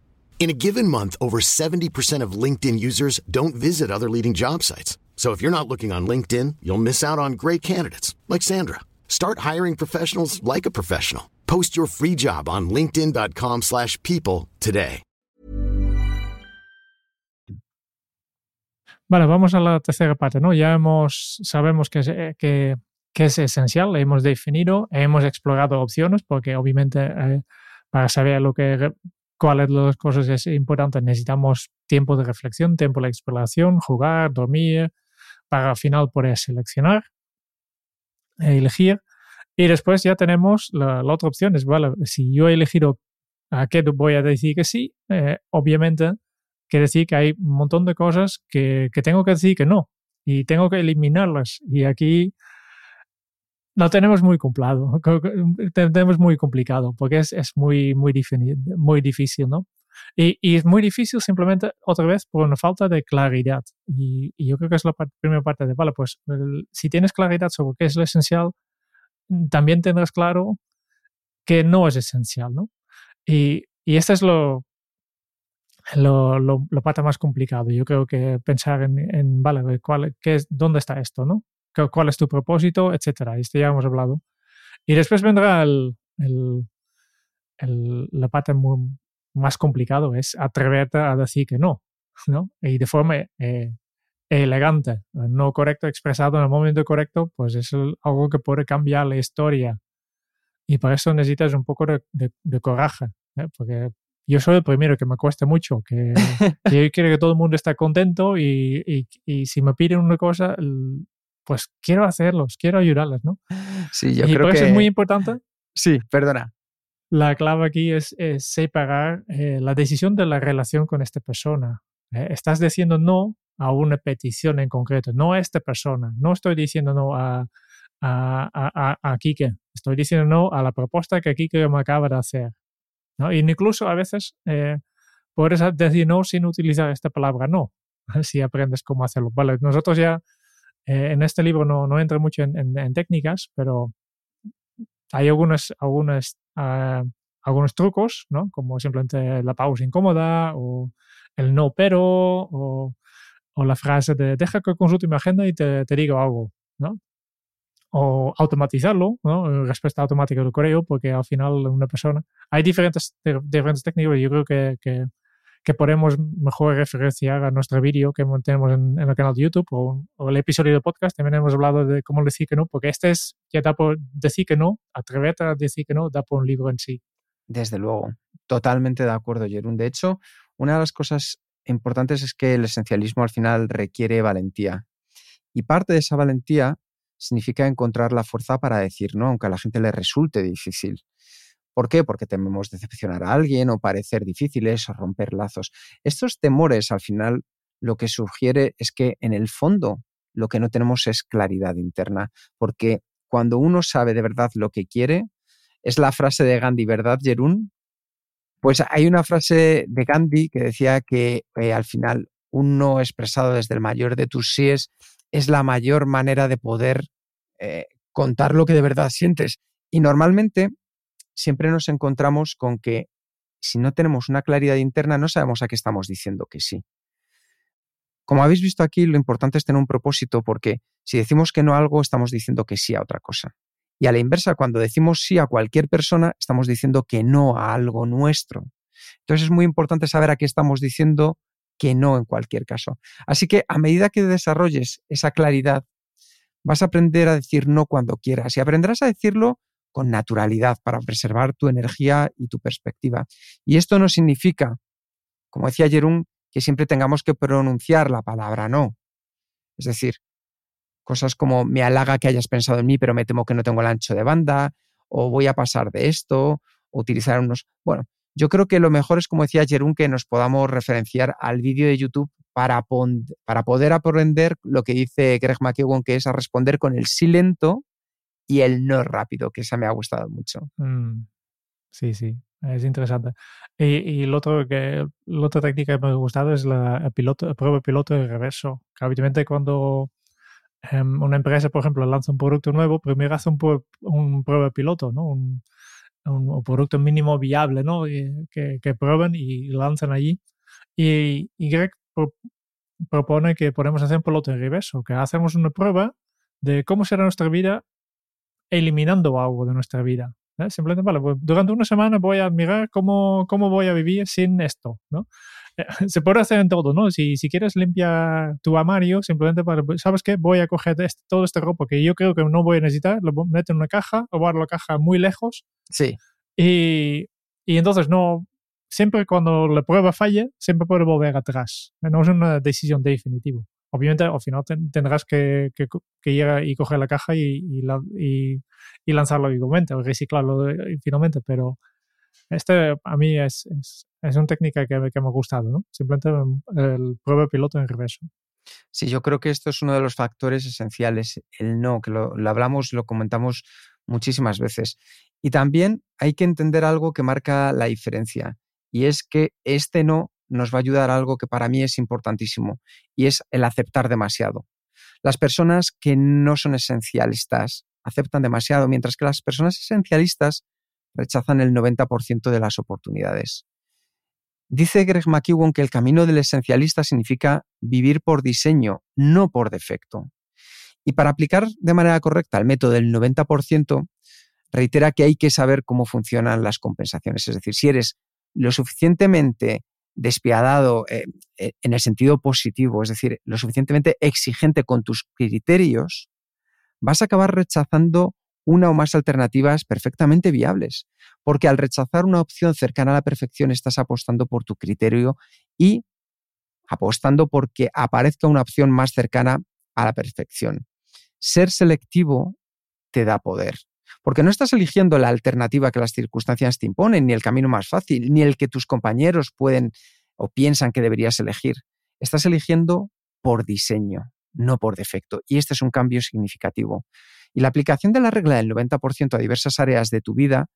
In a given month, over 70% of LinkedIn users don't visit other leading job sites. So if you're not looking on LinkedIn, you'll miss out on great candidates like Sandra. Start hiring professionals like a professional. Post your free job on linkedin.com/people today. Vale, vamos a la tercera parte, ¿no? Ya hemos sabemos que es, que, que es esencial, hemos definido, hemos explorado opciones porque obviamente eh, para saber lo que cuáles las cosas es importante. Necesitamos tiempo de reflexión, tiempo de exploración, jugar, dormir, para al final poder seleccionar, elegir. Y después ya tenemos la, la, otra opción, es, vale, si yo he elegido a qué voy a decir que sí, eh, obviamente quiere decir que hay un montón de cosas que, que tengo que decir que no y tengo que eliminarlas. Y aquí lo tenemos muy complicado, tenemos muy complicado porque es, es muy, muy, muy difícil, ¿no? Y, y, es muy difícil simplemente, otra vez, por una falta de claridad. Y, y yo creo que es la primera parte de, vale, pues si tienes claridad sobre qué es lo esencial, también tendrás claro que no es esencial, ¿no? Y, y este es lo, lo, lo, pata más complicado. Yo creo que pensar en, en vale, ¿cuál, qué es, ¿dónde está esto, no? ¿Cuál es tu propósito? Etcétera. Esto ya hemos hablado. Y después vendrá el, el, el la pata muy, más complicado, es atreverte a decir que no, ¿no? Y de forma eh, elegante, no correcto, expresado en el momento correcto, pues es algo que puede cambiar la historia. Y para eso necesitas un poco de, de, de coraje, ¿eh? porque yo soy el primero que me cuesta mucho, que, que yo quiero que todo el mundo esté contento y, y, y, si me piden una cosa, pues quiero hacerlos, quiero ayudarles, ¿no? Sí, yo y creo por eso que... es muy importante. Sí, perdona. La clave aquí es, es separar eh, la decisión de la relación con esta persona. Eh, estás diciendo no a una petición en concreto, no a esta persona. No estoy diciendo no a, a, a, a Kike, estoy diciendo no a la propuesta que Kike me acaba de hacer. ¿no? Y incluso a veces eh, puedes decir no sin utilizar esta palabra no, si aprendes cómo hacerlo. Vale, nosotros ya eh, en este libro no, no entra mucho en, en, en, técnicas, pero hay algunos, algunos, uh, algunos trucos, ¿no? Como simplemente la pausa incómoda o el no pero o, o la frase de deja que consulte mi agenda y te, te digo algo, ¿no? o automatizarlo, ¿no? respuesta automática del correo, porque al final una persona... Hay diferentes, diferentes técnicas yo creo que, que, que, podemos mejor referenciar a nuestro vídeo que tenemos en, en, el canal de YouTube o, o, el episodio de podcast. También hemos hablado de cómo decir que no, porque este es, ya da por decir que no, atreverte a decir que no, da por un libro en sí. Desde luego, totalmente de acuerdo, Jerún. De hecho, una de las cosas importantes es que el esencialismo al final requiere valentía. Y parte de esa valentía significa encontrar la fuerza para decir no, aunque a la gente le resulte difícil. ¿Por qué? Porque tememos decepcionar a alguien o parecer difíciles o romper lazos. Estos temores al final lo que sugiere es que en el fondo lo que no tenemos es claridad interna, porque cuando uno sabe de verdad lo que quiere, es la frase de Gandhi, ¿verdad, Jerún? Pues hay una frase de Gandhi que decía que eh, al final un no expresado desde el mayor de tus síes es la mayor manera de poder eh, contar lo que de verdad sientes. Y normalmente siempre nos encontramos con que si no tenemos una claridad interna no sabemos a qué estamos diciendo que sí. Como habéis visto aquí, lo importante es tener un propósito porque si decimos que no a algo, estamos diciendo que sí a otra cosa. Y a la inversa, cuando decimos sí a cualquier persona, estamos diciendo que no a algo nuestro. Entonces es muy importante saber a qué estamos diciendo que no en cualquier caso. Así que a medida que desarrolles esa claridad, vas a aprender a decir no cuando quieras y aprenderás a decirlo con naturalidad para preservar tu energía y tu perspectiva. Y esto no significa, como decía Jerún, que siempre tengamos que pronunciar la palabra no. Es decir, cosas como me halaga que hayas pensado en mí, pero me temo que no tengo el ancho de banda, o voy a pasar de esto, o utilizar unos... Bueno, yo creo que lo mejor es, como decía Jerún, que nos podamos referenciar al vídeo de YouTube para, para poder aprender lo que dice Greg McEwan, que es a responder con el sí lento y el no rápido, que esa me ha gustado mucho. Mm, sí, sí, es interesante. Y, y el otro que, la otra técnica que me ha gustado es la piloto, prueba piloto de reverso. Que habitualmente cuando um, una empresa, por ejemplo, lanza un producto nuevo, primero hace un, un prueba piloto, ¿no? Un, un, producto mínimo viable, ¿no? Que, que prueben y lanzan allí. Y, y Greg pro, propone que podemos hacer un piloto en reverso, que hacemos una prueba de cómo será nuestra vida eliminando algo de nuestra vida. ¿eh? Simplemente, vale, pues durante una semana voy a mirar cómo, cómo voy a vivir sin esto, ¿no? Se puede hacer en todo, ¿no? Si, si quieres limpiar tu armario, simplemente, para, ¿sabes qué? Voy a coger este, todo este ropa que yo creo que no voy a necesitar, lo meto en una caja, o guardo la caja muy lejos. Sí. Y, y entonces no, siempre cuando la prueba falle, siempre puede volver atrás. No es una decisión definitiva. Obviamente, al final tendrás que, que, que, ir y coger la caja y, y, la, y, y lanzarlo igualmente, o reciclarlo finalmente, pero este a mí es, es, es una técnica que, que, me ha gustado, ¿no? Simplemente el prueba piloto en reverso. Sí, yo creo que esto es uno de los factores esenciales, el no, que lo, lo hablamos, lo comentamos muchísimas veces. Y también hay que entender algo que marca la diferencia, y es que este no nos va a ayudar a algo que para mí es importantísimo, y es el aceptar demasiado. Las personas que no son esencialistas aceptan demasiado, mientras que las personas esencialistas rechazan el 90% de las oportunidades. Dice Greg McEwan que el camino del esencialista significa vivir por diseño, no por defecto. Y para aplicar de manera correcta el método del 90%, reitera que hay que saber cómo funcionan las compensaciones. Es decir, si eres lo suficientemente despiadado eh, eh, en el sentido positivo, es decir, lo suficientemente exigente con tus criterios, vas a acabar rechazando una o más alternativas perfectamente viables, porque al rechazar una opción cercana a la perfección estás apostando por tu criterio y apostando porque aparezca una opción más cercana a la perfección. Ser selectivo te da poder, porque no estás eligiendo la alternativa que las circunstancias te imponen, ni el camino más fácil, ni el que tus compañeros pueden o piensan que deberías elegir. Estás eligiendo por diseño, no por defecto. Y este es un cambio significativo. Y la aplicación de la regla del 90% a diversas áreas de tu vida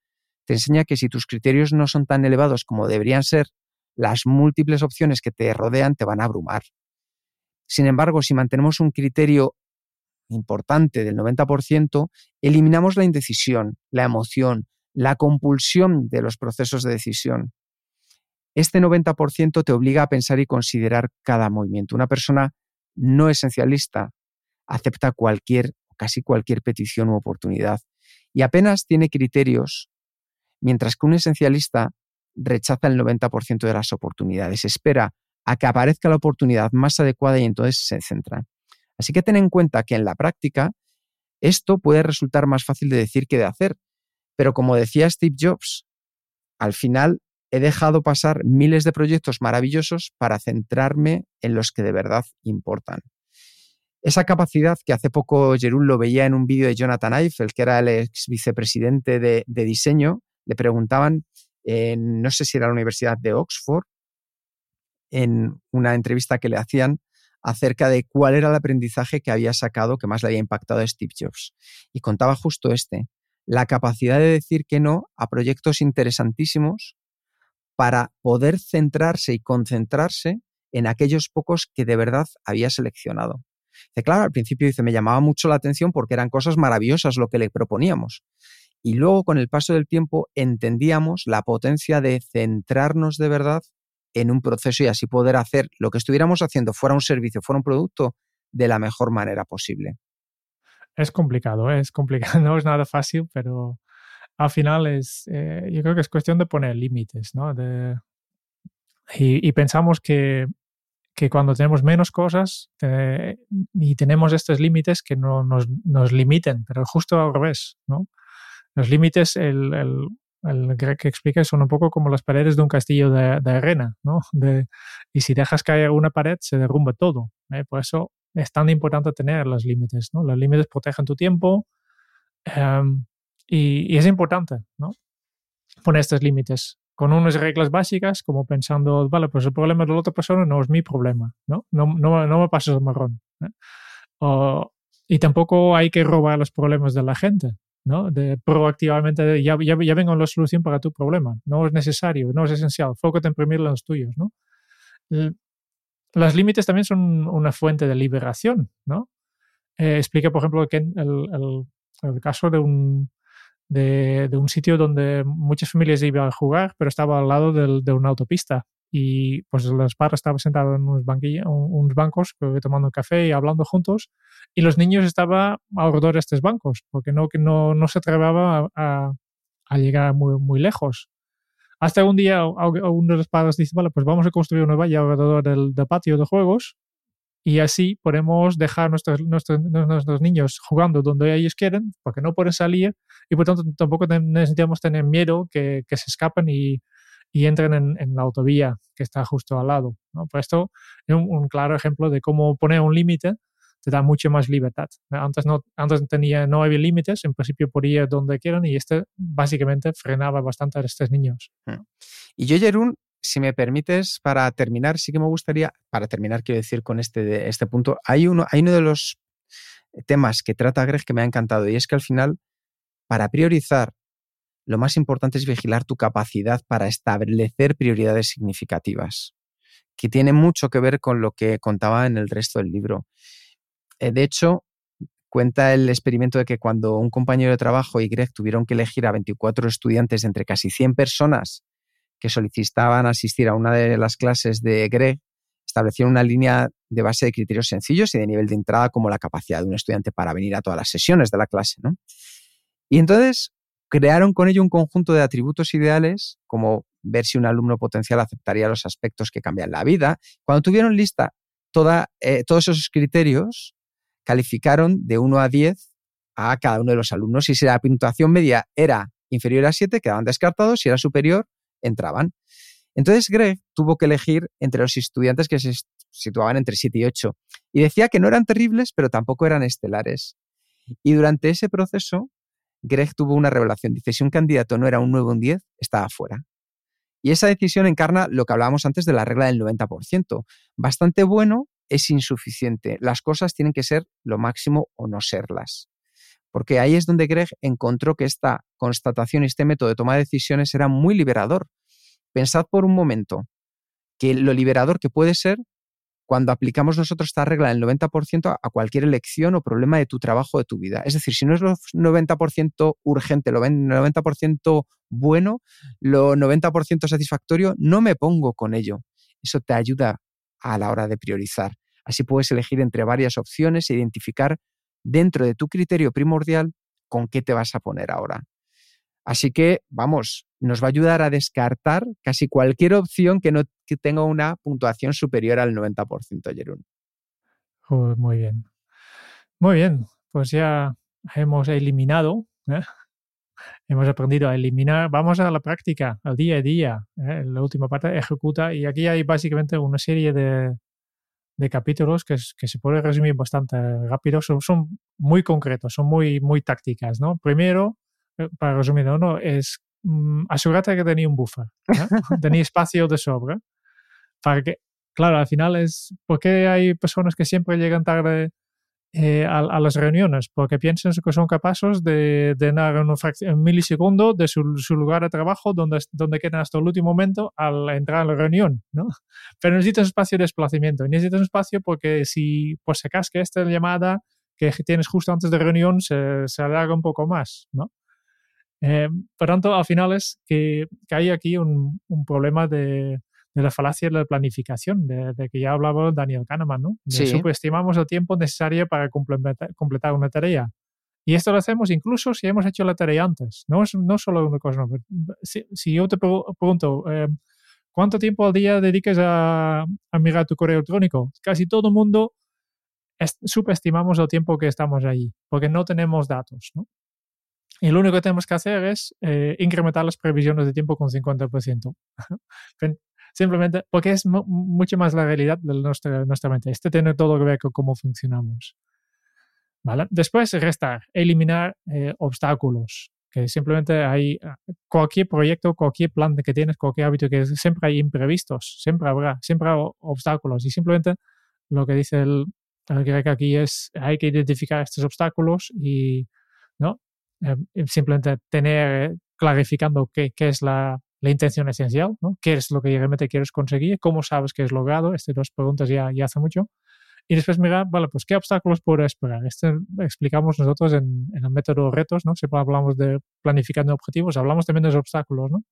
te enseña que si tus criterios no son tan elevados como deberían ser, las múltiples opciones que te rodean te van a abrumar. Sin embargo, si mantenemos un criterio importante del 90%, eliminamos la indecisión, la emoción, la compulsión de los procesos de decisión. Este 90% te obliga a pensar y considerar cada movimiento. Una persona no esencialista acepta cualquier, casi cualquier petición u oportunidad y apenas tiene criterios, mientras que un esencialista rechaza el 90% de las oportunidades, espera a que aparezca la oportunidad más adecuada y entonces se centra. Así que ten en cuenta que en la práctica esto puede resultar más fácil de decir que de hacer, pero como decía Steve Jobs, al final he dejado pasar miles de proyectos maravillosos para centrarme en los que de verdad importan. Esa capacidad que hace poco Jerún lo veía en un vídeo de Jonathan Eiffel, que era el ex vicepresidente de, de diseño, le preguntaban, en, no sé si era la Universidad de Oxford, en una entrevista que le hacían acerca de cuál era el aprendizaje que había sacado que más le había impactado a Steve Jobs. Y contaba justo este, la capacidad de decir que no a proyectos interesantísimos para poder centrarse y concentrarse en aquellos pocos que de verdad había seleccionado. Dice, claro, al principio dice, me llamaba mucho la atención porque eran cosas maravillosas lo que le proponíamos. Y luego con el paso del tiempo entendíamos la potencia de centrarnos de verdad en un proceso y así poder hacer lo que estuviéramos haciendo, fuera un servicio, fuera un producto, de la mejor manera posible. Es complicado, ¿eh? es complicado, no es nada fácil, pero al final es, eh, yo creo que es cuestión de poner límites, ¿no? De, y, pensamos que, que, cuando tenemos menos cosas y tenemos estos límites que no nos, nos, limiten, pero justo al revés, ¿no? Los límites, el, el que explica son un poco como las paredes de un castillo de, de arena, ¿no? De, y si dejas caer una pared, se derrumba todo. ¿eh? Por eso es tan importante tener los límites, ¿no? Los límites protegen tu tiempo um, y, y, es importante, ¿no? Poner estos límites con unas reglas básicas, como pensando, vale, pues el problema de la otra persona no es mi problema, ¿no? No, no, no me pases el marrón. ¿eh? O, y tampoco hay que robar los problemas de la gente, ¿no? De proactivamente, ya, ya, ya vengo la solución para tu problema. No es necesario, no es esencial. Fócate en imprimir los tuyos, ¿no? Los límites también son una fuente de liberación, ¿no? Eh, explica, por ejemplo, el, el, el caso de un, de, de, un sitio donde muchas familias iban a jugar, pero estaba al lado del, de una autopista. Y pues los padres estaban sentados en unos, unos bancos tomando café y hablando juntos, y los niños estaban alrededor de estos bancos, porque no, no, no se atrevaba a, a, llegar muy, muy lejos. Hasta un día uno de los padres dice, vale, pues vamos a construir una valla alrededor del, del patio de juegos y así podemos dejar nuestros, nuestros, nuestros, niños jugando donde ellos quieren, porque no pueden salir y por tanto tampoco necesitamos tener miedo que, que se escapen y, y entren en, la autovía que está justo al lado. ¿no? Pues esto es un, claro ejemplo de cómo poner un límite te da mucha más libertad. Antes no, antes tenía, no había límites, en principio podía ir donde quieran y este básicamente frenaba bastante a estos niños. Hmm. Y yo, Jerún, si me permites, para terminar, sí que me gustaría, para terminar, quiero decir, con este, este punto, hay uno, hay uno de los temas que trata Greg que me ha encantado y es que al final, para priorizar, lo más importante es vigilar tu capacidad para establecer prioridades significativas, que tiene mucho que ver con lo que contaba en el resto del libro. Eh, de hecho, cuenta el experimento de que cuando un compañero de trabajo y Greg tuvieron que elegir a 24 estudiantes entre casi 100 personas que solicitaban asistir a una de las clases de Greg, establecieron una línea de base de criterios sencillos y de nivel de entrada como la capacidad de un estudiante para venir a todas las sesiones de la clase. ¿no? Y entonces crearon con ello un conjunto de atributos ideales, como ver si un alumno potencial aceptaría los aspectos que cambian la vida. Cuando tuvieron lista toda, eh, todos esos criterios, calificaron de 1 a 10 a cada uno de los alumnos y si la puntuación media era inferior a 7, quedaban descartados, si era superior, entraban. Entonces Greg tuvo que elegir entre los estudiantes que se situaban entre 7 y 8 y decía que no eran terribles, pero tampoco eran estelares. Y durante ese proceso, Greg tuvo una revelación. Dice, si un candidato no era un 9 o un 10, estaba fuera. Y esa decisión encarna lo que hablábamos antes de la regla del 90%. Bastante bueno es insuficiente. Las cosas tienen que ser lo máximo o no serlas. Porque ahí es donde Greg encontró que esta constatación y este método de toma de decisiones era muy liberador. Pensad por un momento que lo liberador que puede ser cuando aplicamos nosotros esta regla del 90% a cualquier elección o problema de tu trabajo o de tu vida. Es decir, si no es lo 90% urgente, lo 90% bueno, lo 90% satisfactorio, no me pongo con ello. Eso te ayuda a la hora de priorizar. Así puedes elegir entre varias opciones e identificar dentro de tu criterio primordial con qué te vas a poner ahora. Así que, vamos, nos va a ayudar a descartar casi cualquier opción que no tenga una puntuación superior al 90%, Jerún. muy bien. Muy bien, pues ya hemos eliminado, ¿eh? hemos aprendido a eliminar. Vamos a la práctica, al día a día. ¿eh? La última parte ejecuta y aquí hay básicamente una serie de, de capítulos que, se puede resumir bastante rápido. Son, son muy concretos, son muy, muy tácticas. ¿no? Primero, eh, para resumir, ¿no? es mm, asegúrate que tenía un buffer, tenía espacio de sobra, para que, claro, al final es, ¿por qué hay personas que siempre llegan tarde eh, a, las reuniones? Porque piensan que son capaces de, de dar un, un milisegundo de su, su, lugar de trabajo donde, donde quedan hasta el último momento al entrar a la reunión, ¿no? Pero necesitas espacio de desplazamiento, necesitas espacio porque si si acaso que esta llamada que tienes justo antes de reunión se, se alarga un poco más, ¿no? Eh, por tanto, al final es que, hay aquí un, problema de, la falacia de la planificación, de, que ya hablaba Daniel Kahneman, ¿no? Subestimamos el tiempo necesario para completar, una tarea. Y esto lo hacemos incluso si hemos hecho la tarea antes. No es no solo una cosa. Si, yo te pregunto, eh, ¿cuánto tiempo al día dedicas a, a, mirar tu correo electrónico? Casi todo el mundo subestimamos el tiempo que estamos ahí, porque no tenemos datos. ¿no? Y lo único que tenemos que hacer es eh, incrementar las previsiones de tiempo con 50%. Simplemente porque es mucho más la realidad de nuestra, nuestra mente. Este tiene todo que ver con cómo funcionamos. ¿Vale? Después, restar, eliminar eh, obstáculos. Que simplemente hay ah, cualquier proyecto, cualquier plan que tienes, cualquier hábito que siempre hay imprevistos, siempre habrá, siempre habrá obstáculos. Y simplemente lo que dice el, el aquí es hay que identificar estos obstáculos y ¿no? Em, simplemente tener clarificando qué, qué es la, la, intención esencial, ¿no? qué es lo que realmente quieres conseguir, cómo sabes que es logrado, estas dos preguntas ya, ya hace mucho. Y después mirar, vale, pues qué obstáculos puedo esperar. Esto explicamos nosotros en, en el método retos, ¿no? Siempre hablamos de planificando objetivos, hablamos también de los obstáculos, ¿no?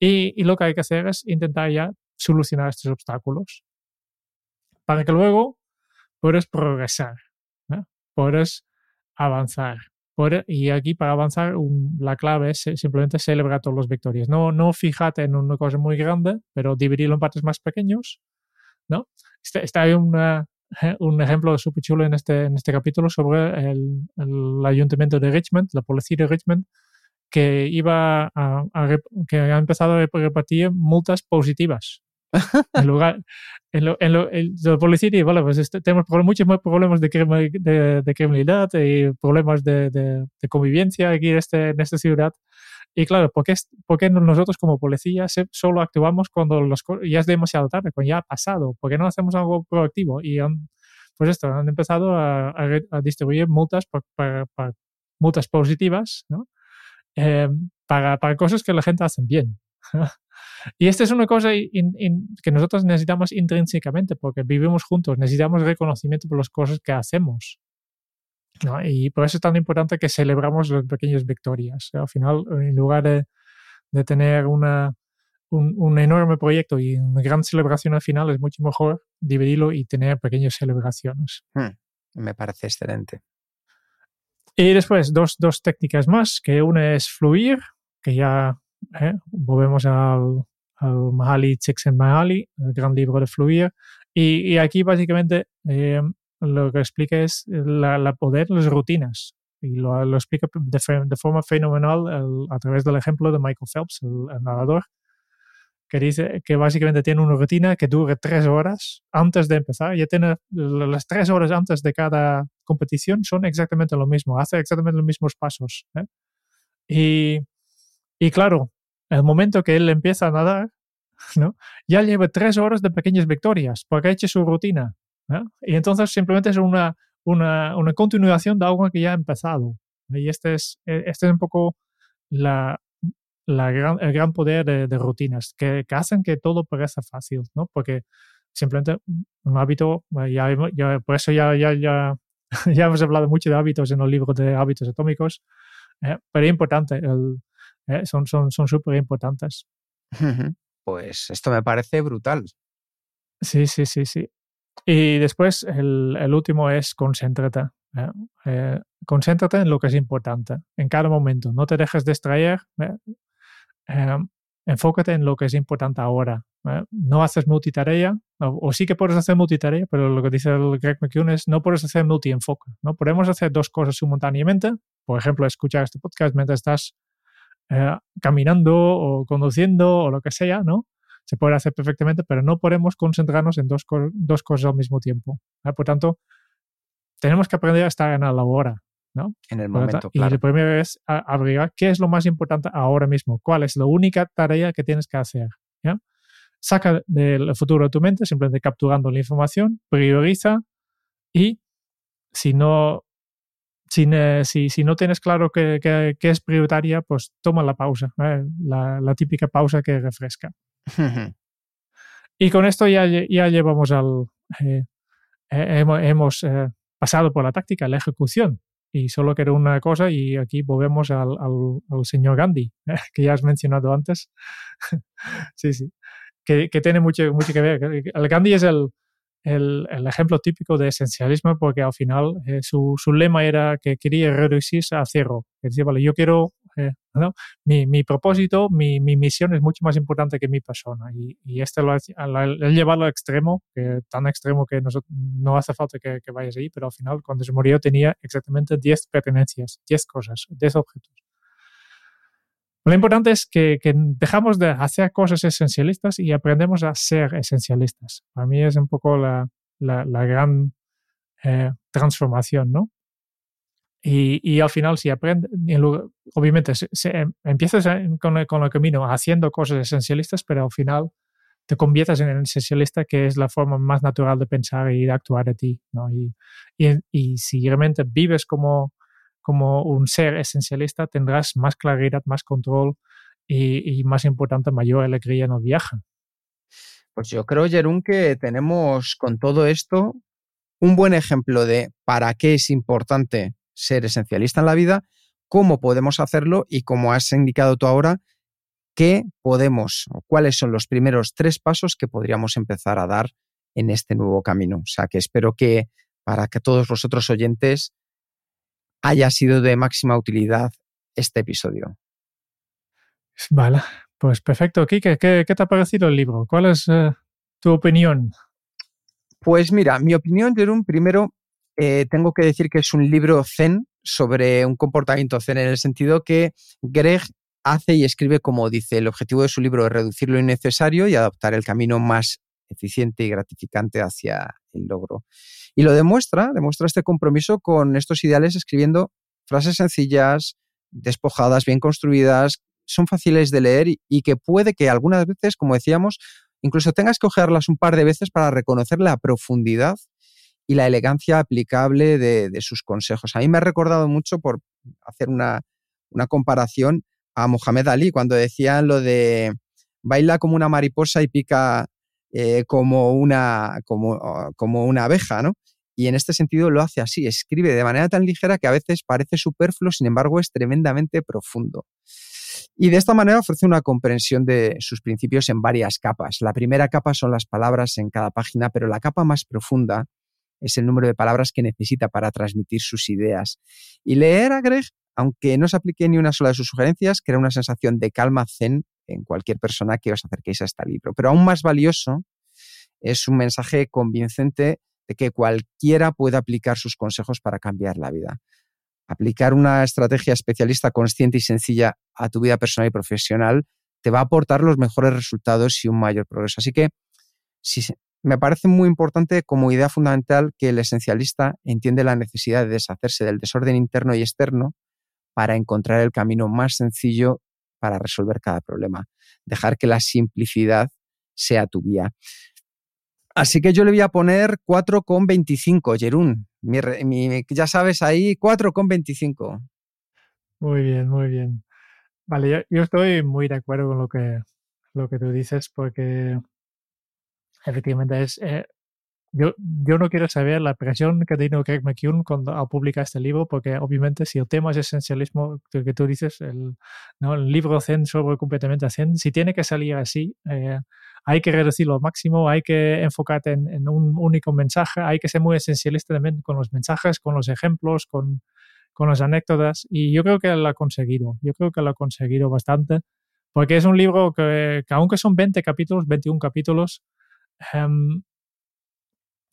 Y, y lo que hay que hacer es intentar ya solucionar estos obstáculos para que luego puedas progresar, ¿no? puedas avanzar y aquí para avanzar la clave es simplemente celebrar todos los victorias. No, no fíjate en una cosa muy grande, pero dividirlo en partes más pequeños. ¿no? Está, está hay un ejemplo súper chulo en este, en este capítulo sobre el, el, ayuntamiento de Richmond, la policía de Richmond, que iba a, que ha empezado a repartir multas positivas. en lugar, en lo, en lo, en vale, pues este, tenemos muchos más problemas de, de, de, criminalidad y problemas de, de, convivencia aquí este, en esta ciudad. Y claro, ¿por qué, por qué nosotros como policía solo actuamos cuando los, ya es demasiado tarde, cuando ya ha pasado? ¿Por qué no hacemos algo proactivo? Y han, pues esto, han empezado a, a, distribuir multas para, multas positivas, ¿no? Eh, para, para cosas que la gente hace bien. y esta es una cosa que nosotros necesitamos intrínsecamente porque vivimos juntos, necesitamos reconocimiento por las cosas que hacemos. Y por eso es tan importante que celebramos las pequeñas victorias. Al final, en lugar de, de tener una, un, un, enorme proyecto y una gran celebración al final, es mucho mejor dividirlo y tener pequeñas celebraciones. Hmm, me parece excelente. Y después, dos, dos técnicas más, que una es fluir, que ya ¿eh? volvemos al, al Mahali Csikszentmihalyi, el gran libro de fluir, y, y aquí básicamente eh, lo que explica es la, la poder, las rutinas. Y lo, lo explica de, de, forma fenomenal el, a través del ejemplo de Michael Phelps, el, el, nadador, que dice que básicamente tiene una rutina que dura tres horas antes de empezar. Ya tiene las tres horas antes de cada competición son exactamente lo mismo, hace exactamente los mismos pasos. ¿eh? Y, y claro, el momento que él empieza a nadar, ¿no? ya lleva tres horas de pequeñas victorias porque ha hecho su rutina. Y entonces simplemente es una, una, una, continuación de algo que ya ha empezado. Y este es, e, este es un poco la, la gran, el gran poder de, de rutinas, que, que, hacen que todo parezca fácil, ¿no? Porque simplemente un hábito, ya, ya, por eso ya, ya, ya, ya hemos hablado mucho de hábitos en los libros de hábitos atómicos, ¿eh? pero es importante, el, ¿eh? son súper son, son importantes. Pues esto me parece brutal. Sí, sí, sí, sí. Y después el, el último es concéntrate. ¿eh? Eh, concéntrate en lo que es importante en cada momento. No te dejes distraer. ¿eh? Em, enfócate en lo que es importante ahora. No haces multitarea, o, o, sí que puedes hacer multitarea, pero lo que dice el Greg McKeown es no puedes hacer multienfoque. ¿no? Podemos hacer dos cosas simultáneamente. Por ejemplo, escuchar este podcast mientras estás caminando o conduciendo o lo que sea, ¿no? se puede hacer perfectamente, pero no podemos concentrarnos en dos, dos cosas al mismo tiempo. Por tanto, tenemos que aprender a estar en la hora. ¿no? En el momento, Y lo primero es averiguar qué es lo más importante ahora mismo, cuál es la única tarea que tienes que hacer. ¿ya? Saca del futuro de tu mente, simplemente capturando la información, prioriza y si no, si, si, si no tienes claro qué, es prioritaria, pues toma la pausa, ¿eh? la, la, típica pausa que refresca. y con esto ya, ya llevamos al... Eh, eh, hemos, eh, pasado por la táctica, la ejecución. Y solo queda una cosa y aquí volvemos al, al, al señor Gandhi, que ya has mencionado antes. sí, sí. Que, que, tiene mucho, mucho que ver. El Gandhi es el, el, el, ejemplo típico de esencialismo porque al final eh, su, su, lema era que quería reducirse a cero. Que decía, vale, yo quiero, eh, ¿no? mi, mi, propósito, mi, mi, misión es mucho más importante que mi persona. Y, y este lo ha llevado al extremo, tan extremo que no, no hace falta que, que, vayas ahí, pero al final cuando se murió tenía exactamente 10 pertenencias, 10 cosas, 10 objetos. Lo importante es que, que, dejamos de hacer cosas esencialistas y aprendemos a ser esencialistas. Para mí es un poco la, la, la gran eh, transformación, ¿no? Y, y, al final, si aprendes, obviamente, se, se, empiezas con el, con el, camino haciendo cosas esencialistas, pero al final te conviertes en el esencialista, que es la forma más natural de pensar y de actuar de ti, ¿no? Y, y, y si realmente vives como como un ser esencialista tendrás más claridad, más control y, más importante, mayor alegría en el viaje. Pues yo creo, Jerún, que tenemos con todo esto un buen ejemplo de para qué es importante ser esencialista en la vida, cómo podemos hacerlo y como has indicado tú ahora, qué podemos o cuáles son los primeros tres pasos que podríamos empezar a dar en este nuevo camino. O sea que espero que para que todos los otros oyentes haya sido de máxima utilidad este episodio. Vale, pues perfecto. Kike, ¿qué, qué te ha parecido el libro? ¿Cuál es uh, tu opinión? Pues mira, mi opinión, Jerón, primero eh, tengo que decir que es un libro zen sobre un comportamiento zen en el sentido que Greg hace y escribe como dice, el objetivo de su libro es reducir lo innecesario y adoptar el camino más eficiente y gratificante hacia el logro. Y lo demuestra, demuestra este compromiso con estos ideales escribiendo frases sencillas, despojadas, bien construidas, son fáciles de leer y, que puede que algunas veces, como decíamos, incluso tengas que ojearlas un par de veces para reconocer la profundidad y la elegancia aplicable de, sus consejos. A mí me ha recordado mucho, por hacer una, comparación, a Mohamed Ali, cuando decían lo de baila como una mariposa y pica eh, como, una, como, como una abeja, ¿no? Y en este sentido lo hace así, escribe de manera tan ligera que a veces parece superfluo, sin embargo es tremendamente profundo. Y de esta manera ofrece una comprensión de sus principios en varias capas. La primera capa son las palabras en cada página, pero la capa más profunda es el número de palabras que necesita para transmitir sus ideas. Y leer a Greg, aunque no se aplique ni una sola de sus sugerencias, crea una sensación de calma zen en cualquier persona que os acerquéis a este libro. Pero aún más valioso es un mensaje convincente de que cualquiera puede aplicar sus consejos para cambiar la vida. Aplicar una estrategia especialista consciente y sencilla a tu vida personal y profesional te va a aportar los mejores resultados y un mayor progreso. Así que me parece muy importante como idea fundamental que el esencialista entiende la necesidad de deshacerse del desorden interno y externo para encontrar el camino más sencillo para resolver cada problema. Dejar que la simplicidad sea tu guía. Así que yo le voy a poner 4,25, Jerún. ya sabes, ahí 4,25. Muy bien, muy bien. Vale, yo, estoy muy de acuerdo con lo que, lo que tú dices porque efectivamente es... Eh, yo, yo no quiero saber la presión que tiene Craig McKeown cuando publica este libro, porque obviamente si el tema es esencialismo, que tú dices, el, ¿no? el libro Zen sobre completamente Zen, si tiene que salir así, eh, hay que reducirlo al máximo, hay que enfocarte en, un único mensaje, hay que ser muy esencialista también con los mensajes, con los ejemplos, con, con las anécdotas. Y yo creo que lo ha conseguido, yo creo que lo ha conseguido bastante, porque es un libro que, aunque son 20 capítulos, 21 capítulos, em,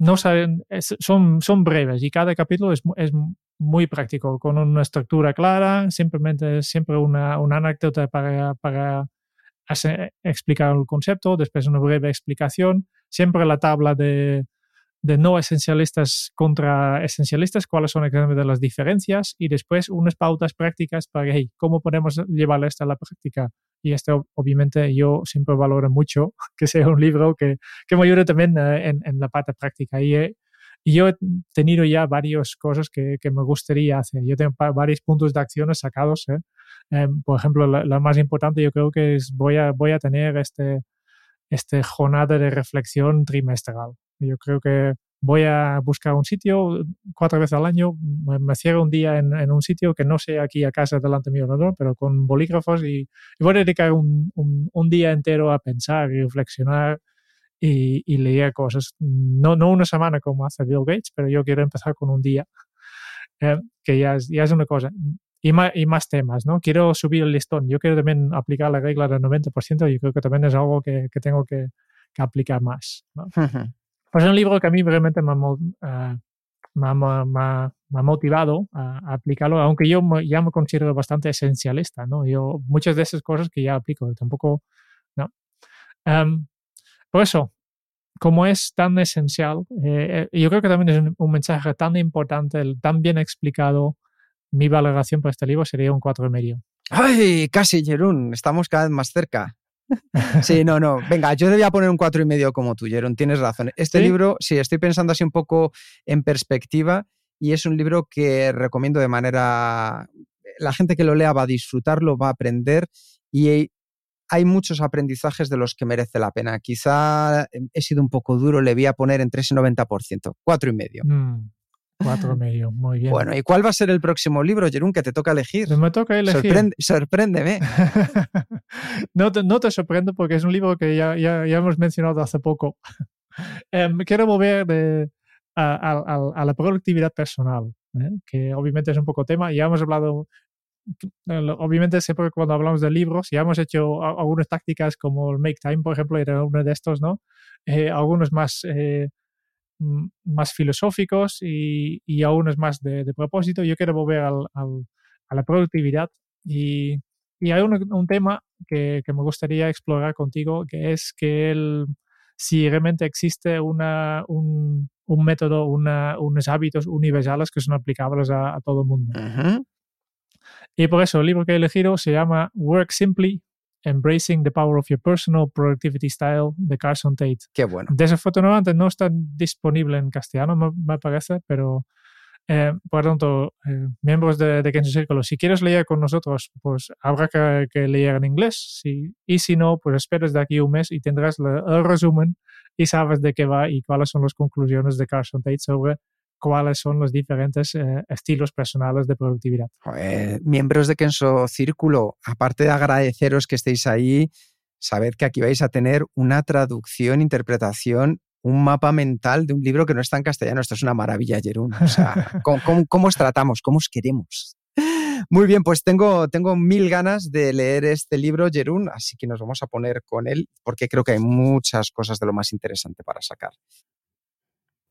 no saben, son, son breves y cada capítulo es, es muy práctico, con una estructura clara, simplemente siempre una, una anécdota para, para explicar el concepto, después una breve explicación, siempre la tabla de, de no esencialistas contra esencialistas, cuáles son exactamente las diferencias y después unas pautas prácticas para hey, cómo podemos llevar esto a la práctica. Y esto obviamente yo siempre valoro mucho que sea un libro que, que me ayude también eh, en, en, la parte práctica. Y, eh, y, yo he tenido ya varias cosas que, que, me gustaría hacer. Yo tengo varios puntos de acciones sacados. ¿eh? Em, por ejemplo, la, más importante yo creo que es voy a, voy a tener este, este jornada de reflexión trimestral. Yo creo que voy a buscar un sitio cuatro veces al año, me, cierro un día en, en, un sitio que no sea aquí a casa delante mío, ¿no? pero con bolígrafos y, voy a dedicar un, un, día entero a pensar y reflexionar y, y, leer cosas. No, no una semana como hace Bill Gates, pero yo quiero empezar con un día, eh, que ya es, ya es una cosa y más, y más temas, ¿no? Quiero subir el listón. Yo quiero también aplicar la regla del 90% y creo que también es algo que, que tengo que, que, aplicar más. ¿no? Pues es un libro que a mí realmente me, uh, me, me, me ha motivado a, aplicarlo, aunque yo ya me considero bastante esencialista, ¿no? Yo muchas de esas cosas que ya aplico, tampoco, ¿no? Um, por eso, como es tan esencial, eh, yo creo que también es un, un mensaje tan importante, tan bien explicado, mi valoración para este libro sería un cuatro y medio. ¡Ay! Casi, Jerún, estamos cada vez más cerca. Sí, no, no. Venga, yo debía poner un cuatro y medio como tú, Jerón. Tienes razón. Este libro, sí, estoy pensando así un poco en perspectiva y es un libro que recomiendo de manera. La gente que lo lea va a disfrutarlo, va a aprender y hay muchos aprendizajes de los que merece la pena. Quizá he sido un poco duro, le voy a poner entre ese 90%, cuatro y medio. Mm. Cuatro medio, muy bien. Bueno, ¿y cuál va a ser el próximo libro, Jerún, que te toca elegir? Me toca elegir. sorpréndeme. no, te, no te sorprendo porque es un libro que ya, ya, ya hemos mencionado hace poco. Em, quiero volver de, a, a, la productividad personal, ¿eh? que obviamente es un poco tema. Ya hemos hablado, obviamente siempre cuando hablamos de libros, ya hemos hecho algunas tácticas como el Make Time, por ejemplo, era uno de estos, ¿no? Eh, algunos más... Eh, más filosóficos y, y aún es más de, de propósito. Yo quiero volver al, al, a la productividad y, y hay un, un tema que, que, me gustaría explorar contigo, que es que el, si realmente existe una, un, un método, una, unos hábitos universales que son aplicables a, a todo el mundo. Uh -huh. Y por eso el libro que he elegido se llama Work Simply, Embracing the Power of Your Personal Productivity Style de Carson Tate. Qué bueno. Desafortunadamente no está disponible en castellano, me, me parece, pero eh, por tanto, eh, miembros de, de Kenzo Círculo, si quieres leer con nosotros, pues habrá que, que leer en inglés. Si, y si no, pues esperes de aquí un mes y tendrás el, el resumen y sabes de qué va y cuáles son las conclusiones de Carson Tate sobre cuáles son los diferentes eh, estilos personales de productividad. Miembros de Kenso Círculo, aparte de agradeceros que estéis ahí, sabed que aquí vais a tener una traducción, interpretación, un mapa mental de un libro que no está en castellano. Esto es una maravilla, Jerún. O sea, ¿cómo, cómo, cómo os tratamos? ¿Cómo os queremos? Muy bien, pues tengo, tengo mil ganas de leer este libro, Jerún, así que nos vamos a poner con él porque creo que hay muchas cosas de lo más interesante para sacar.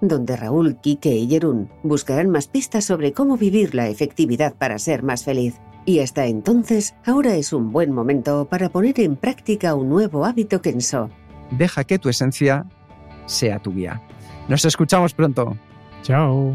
donde Raúl, Quique y Jerún buscarán más pistas sobre cómo vivir la efectividad para ser más feliz. Y hasta entonces, ahora es un buen momento para poner en práctica un nuevo hábito Kenso. Deja que tu esencia sea tu guía. Nos escuchamos pronto. Chao.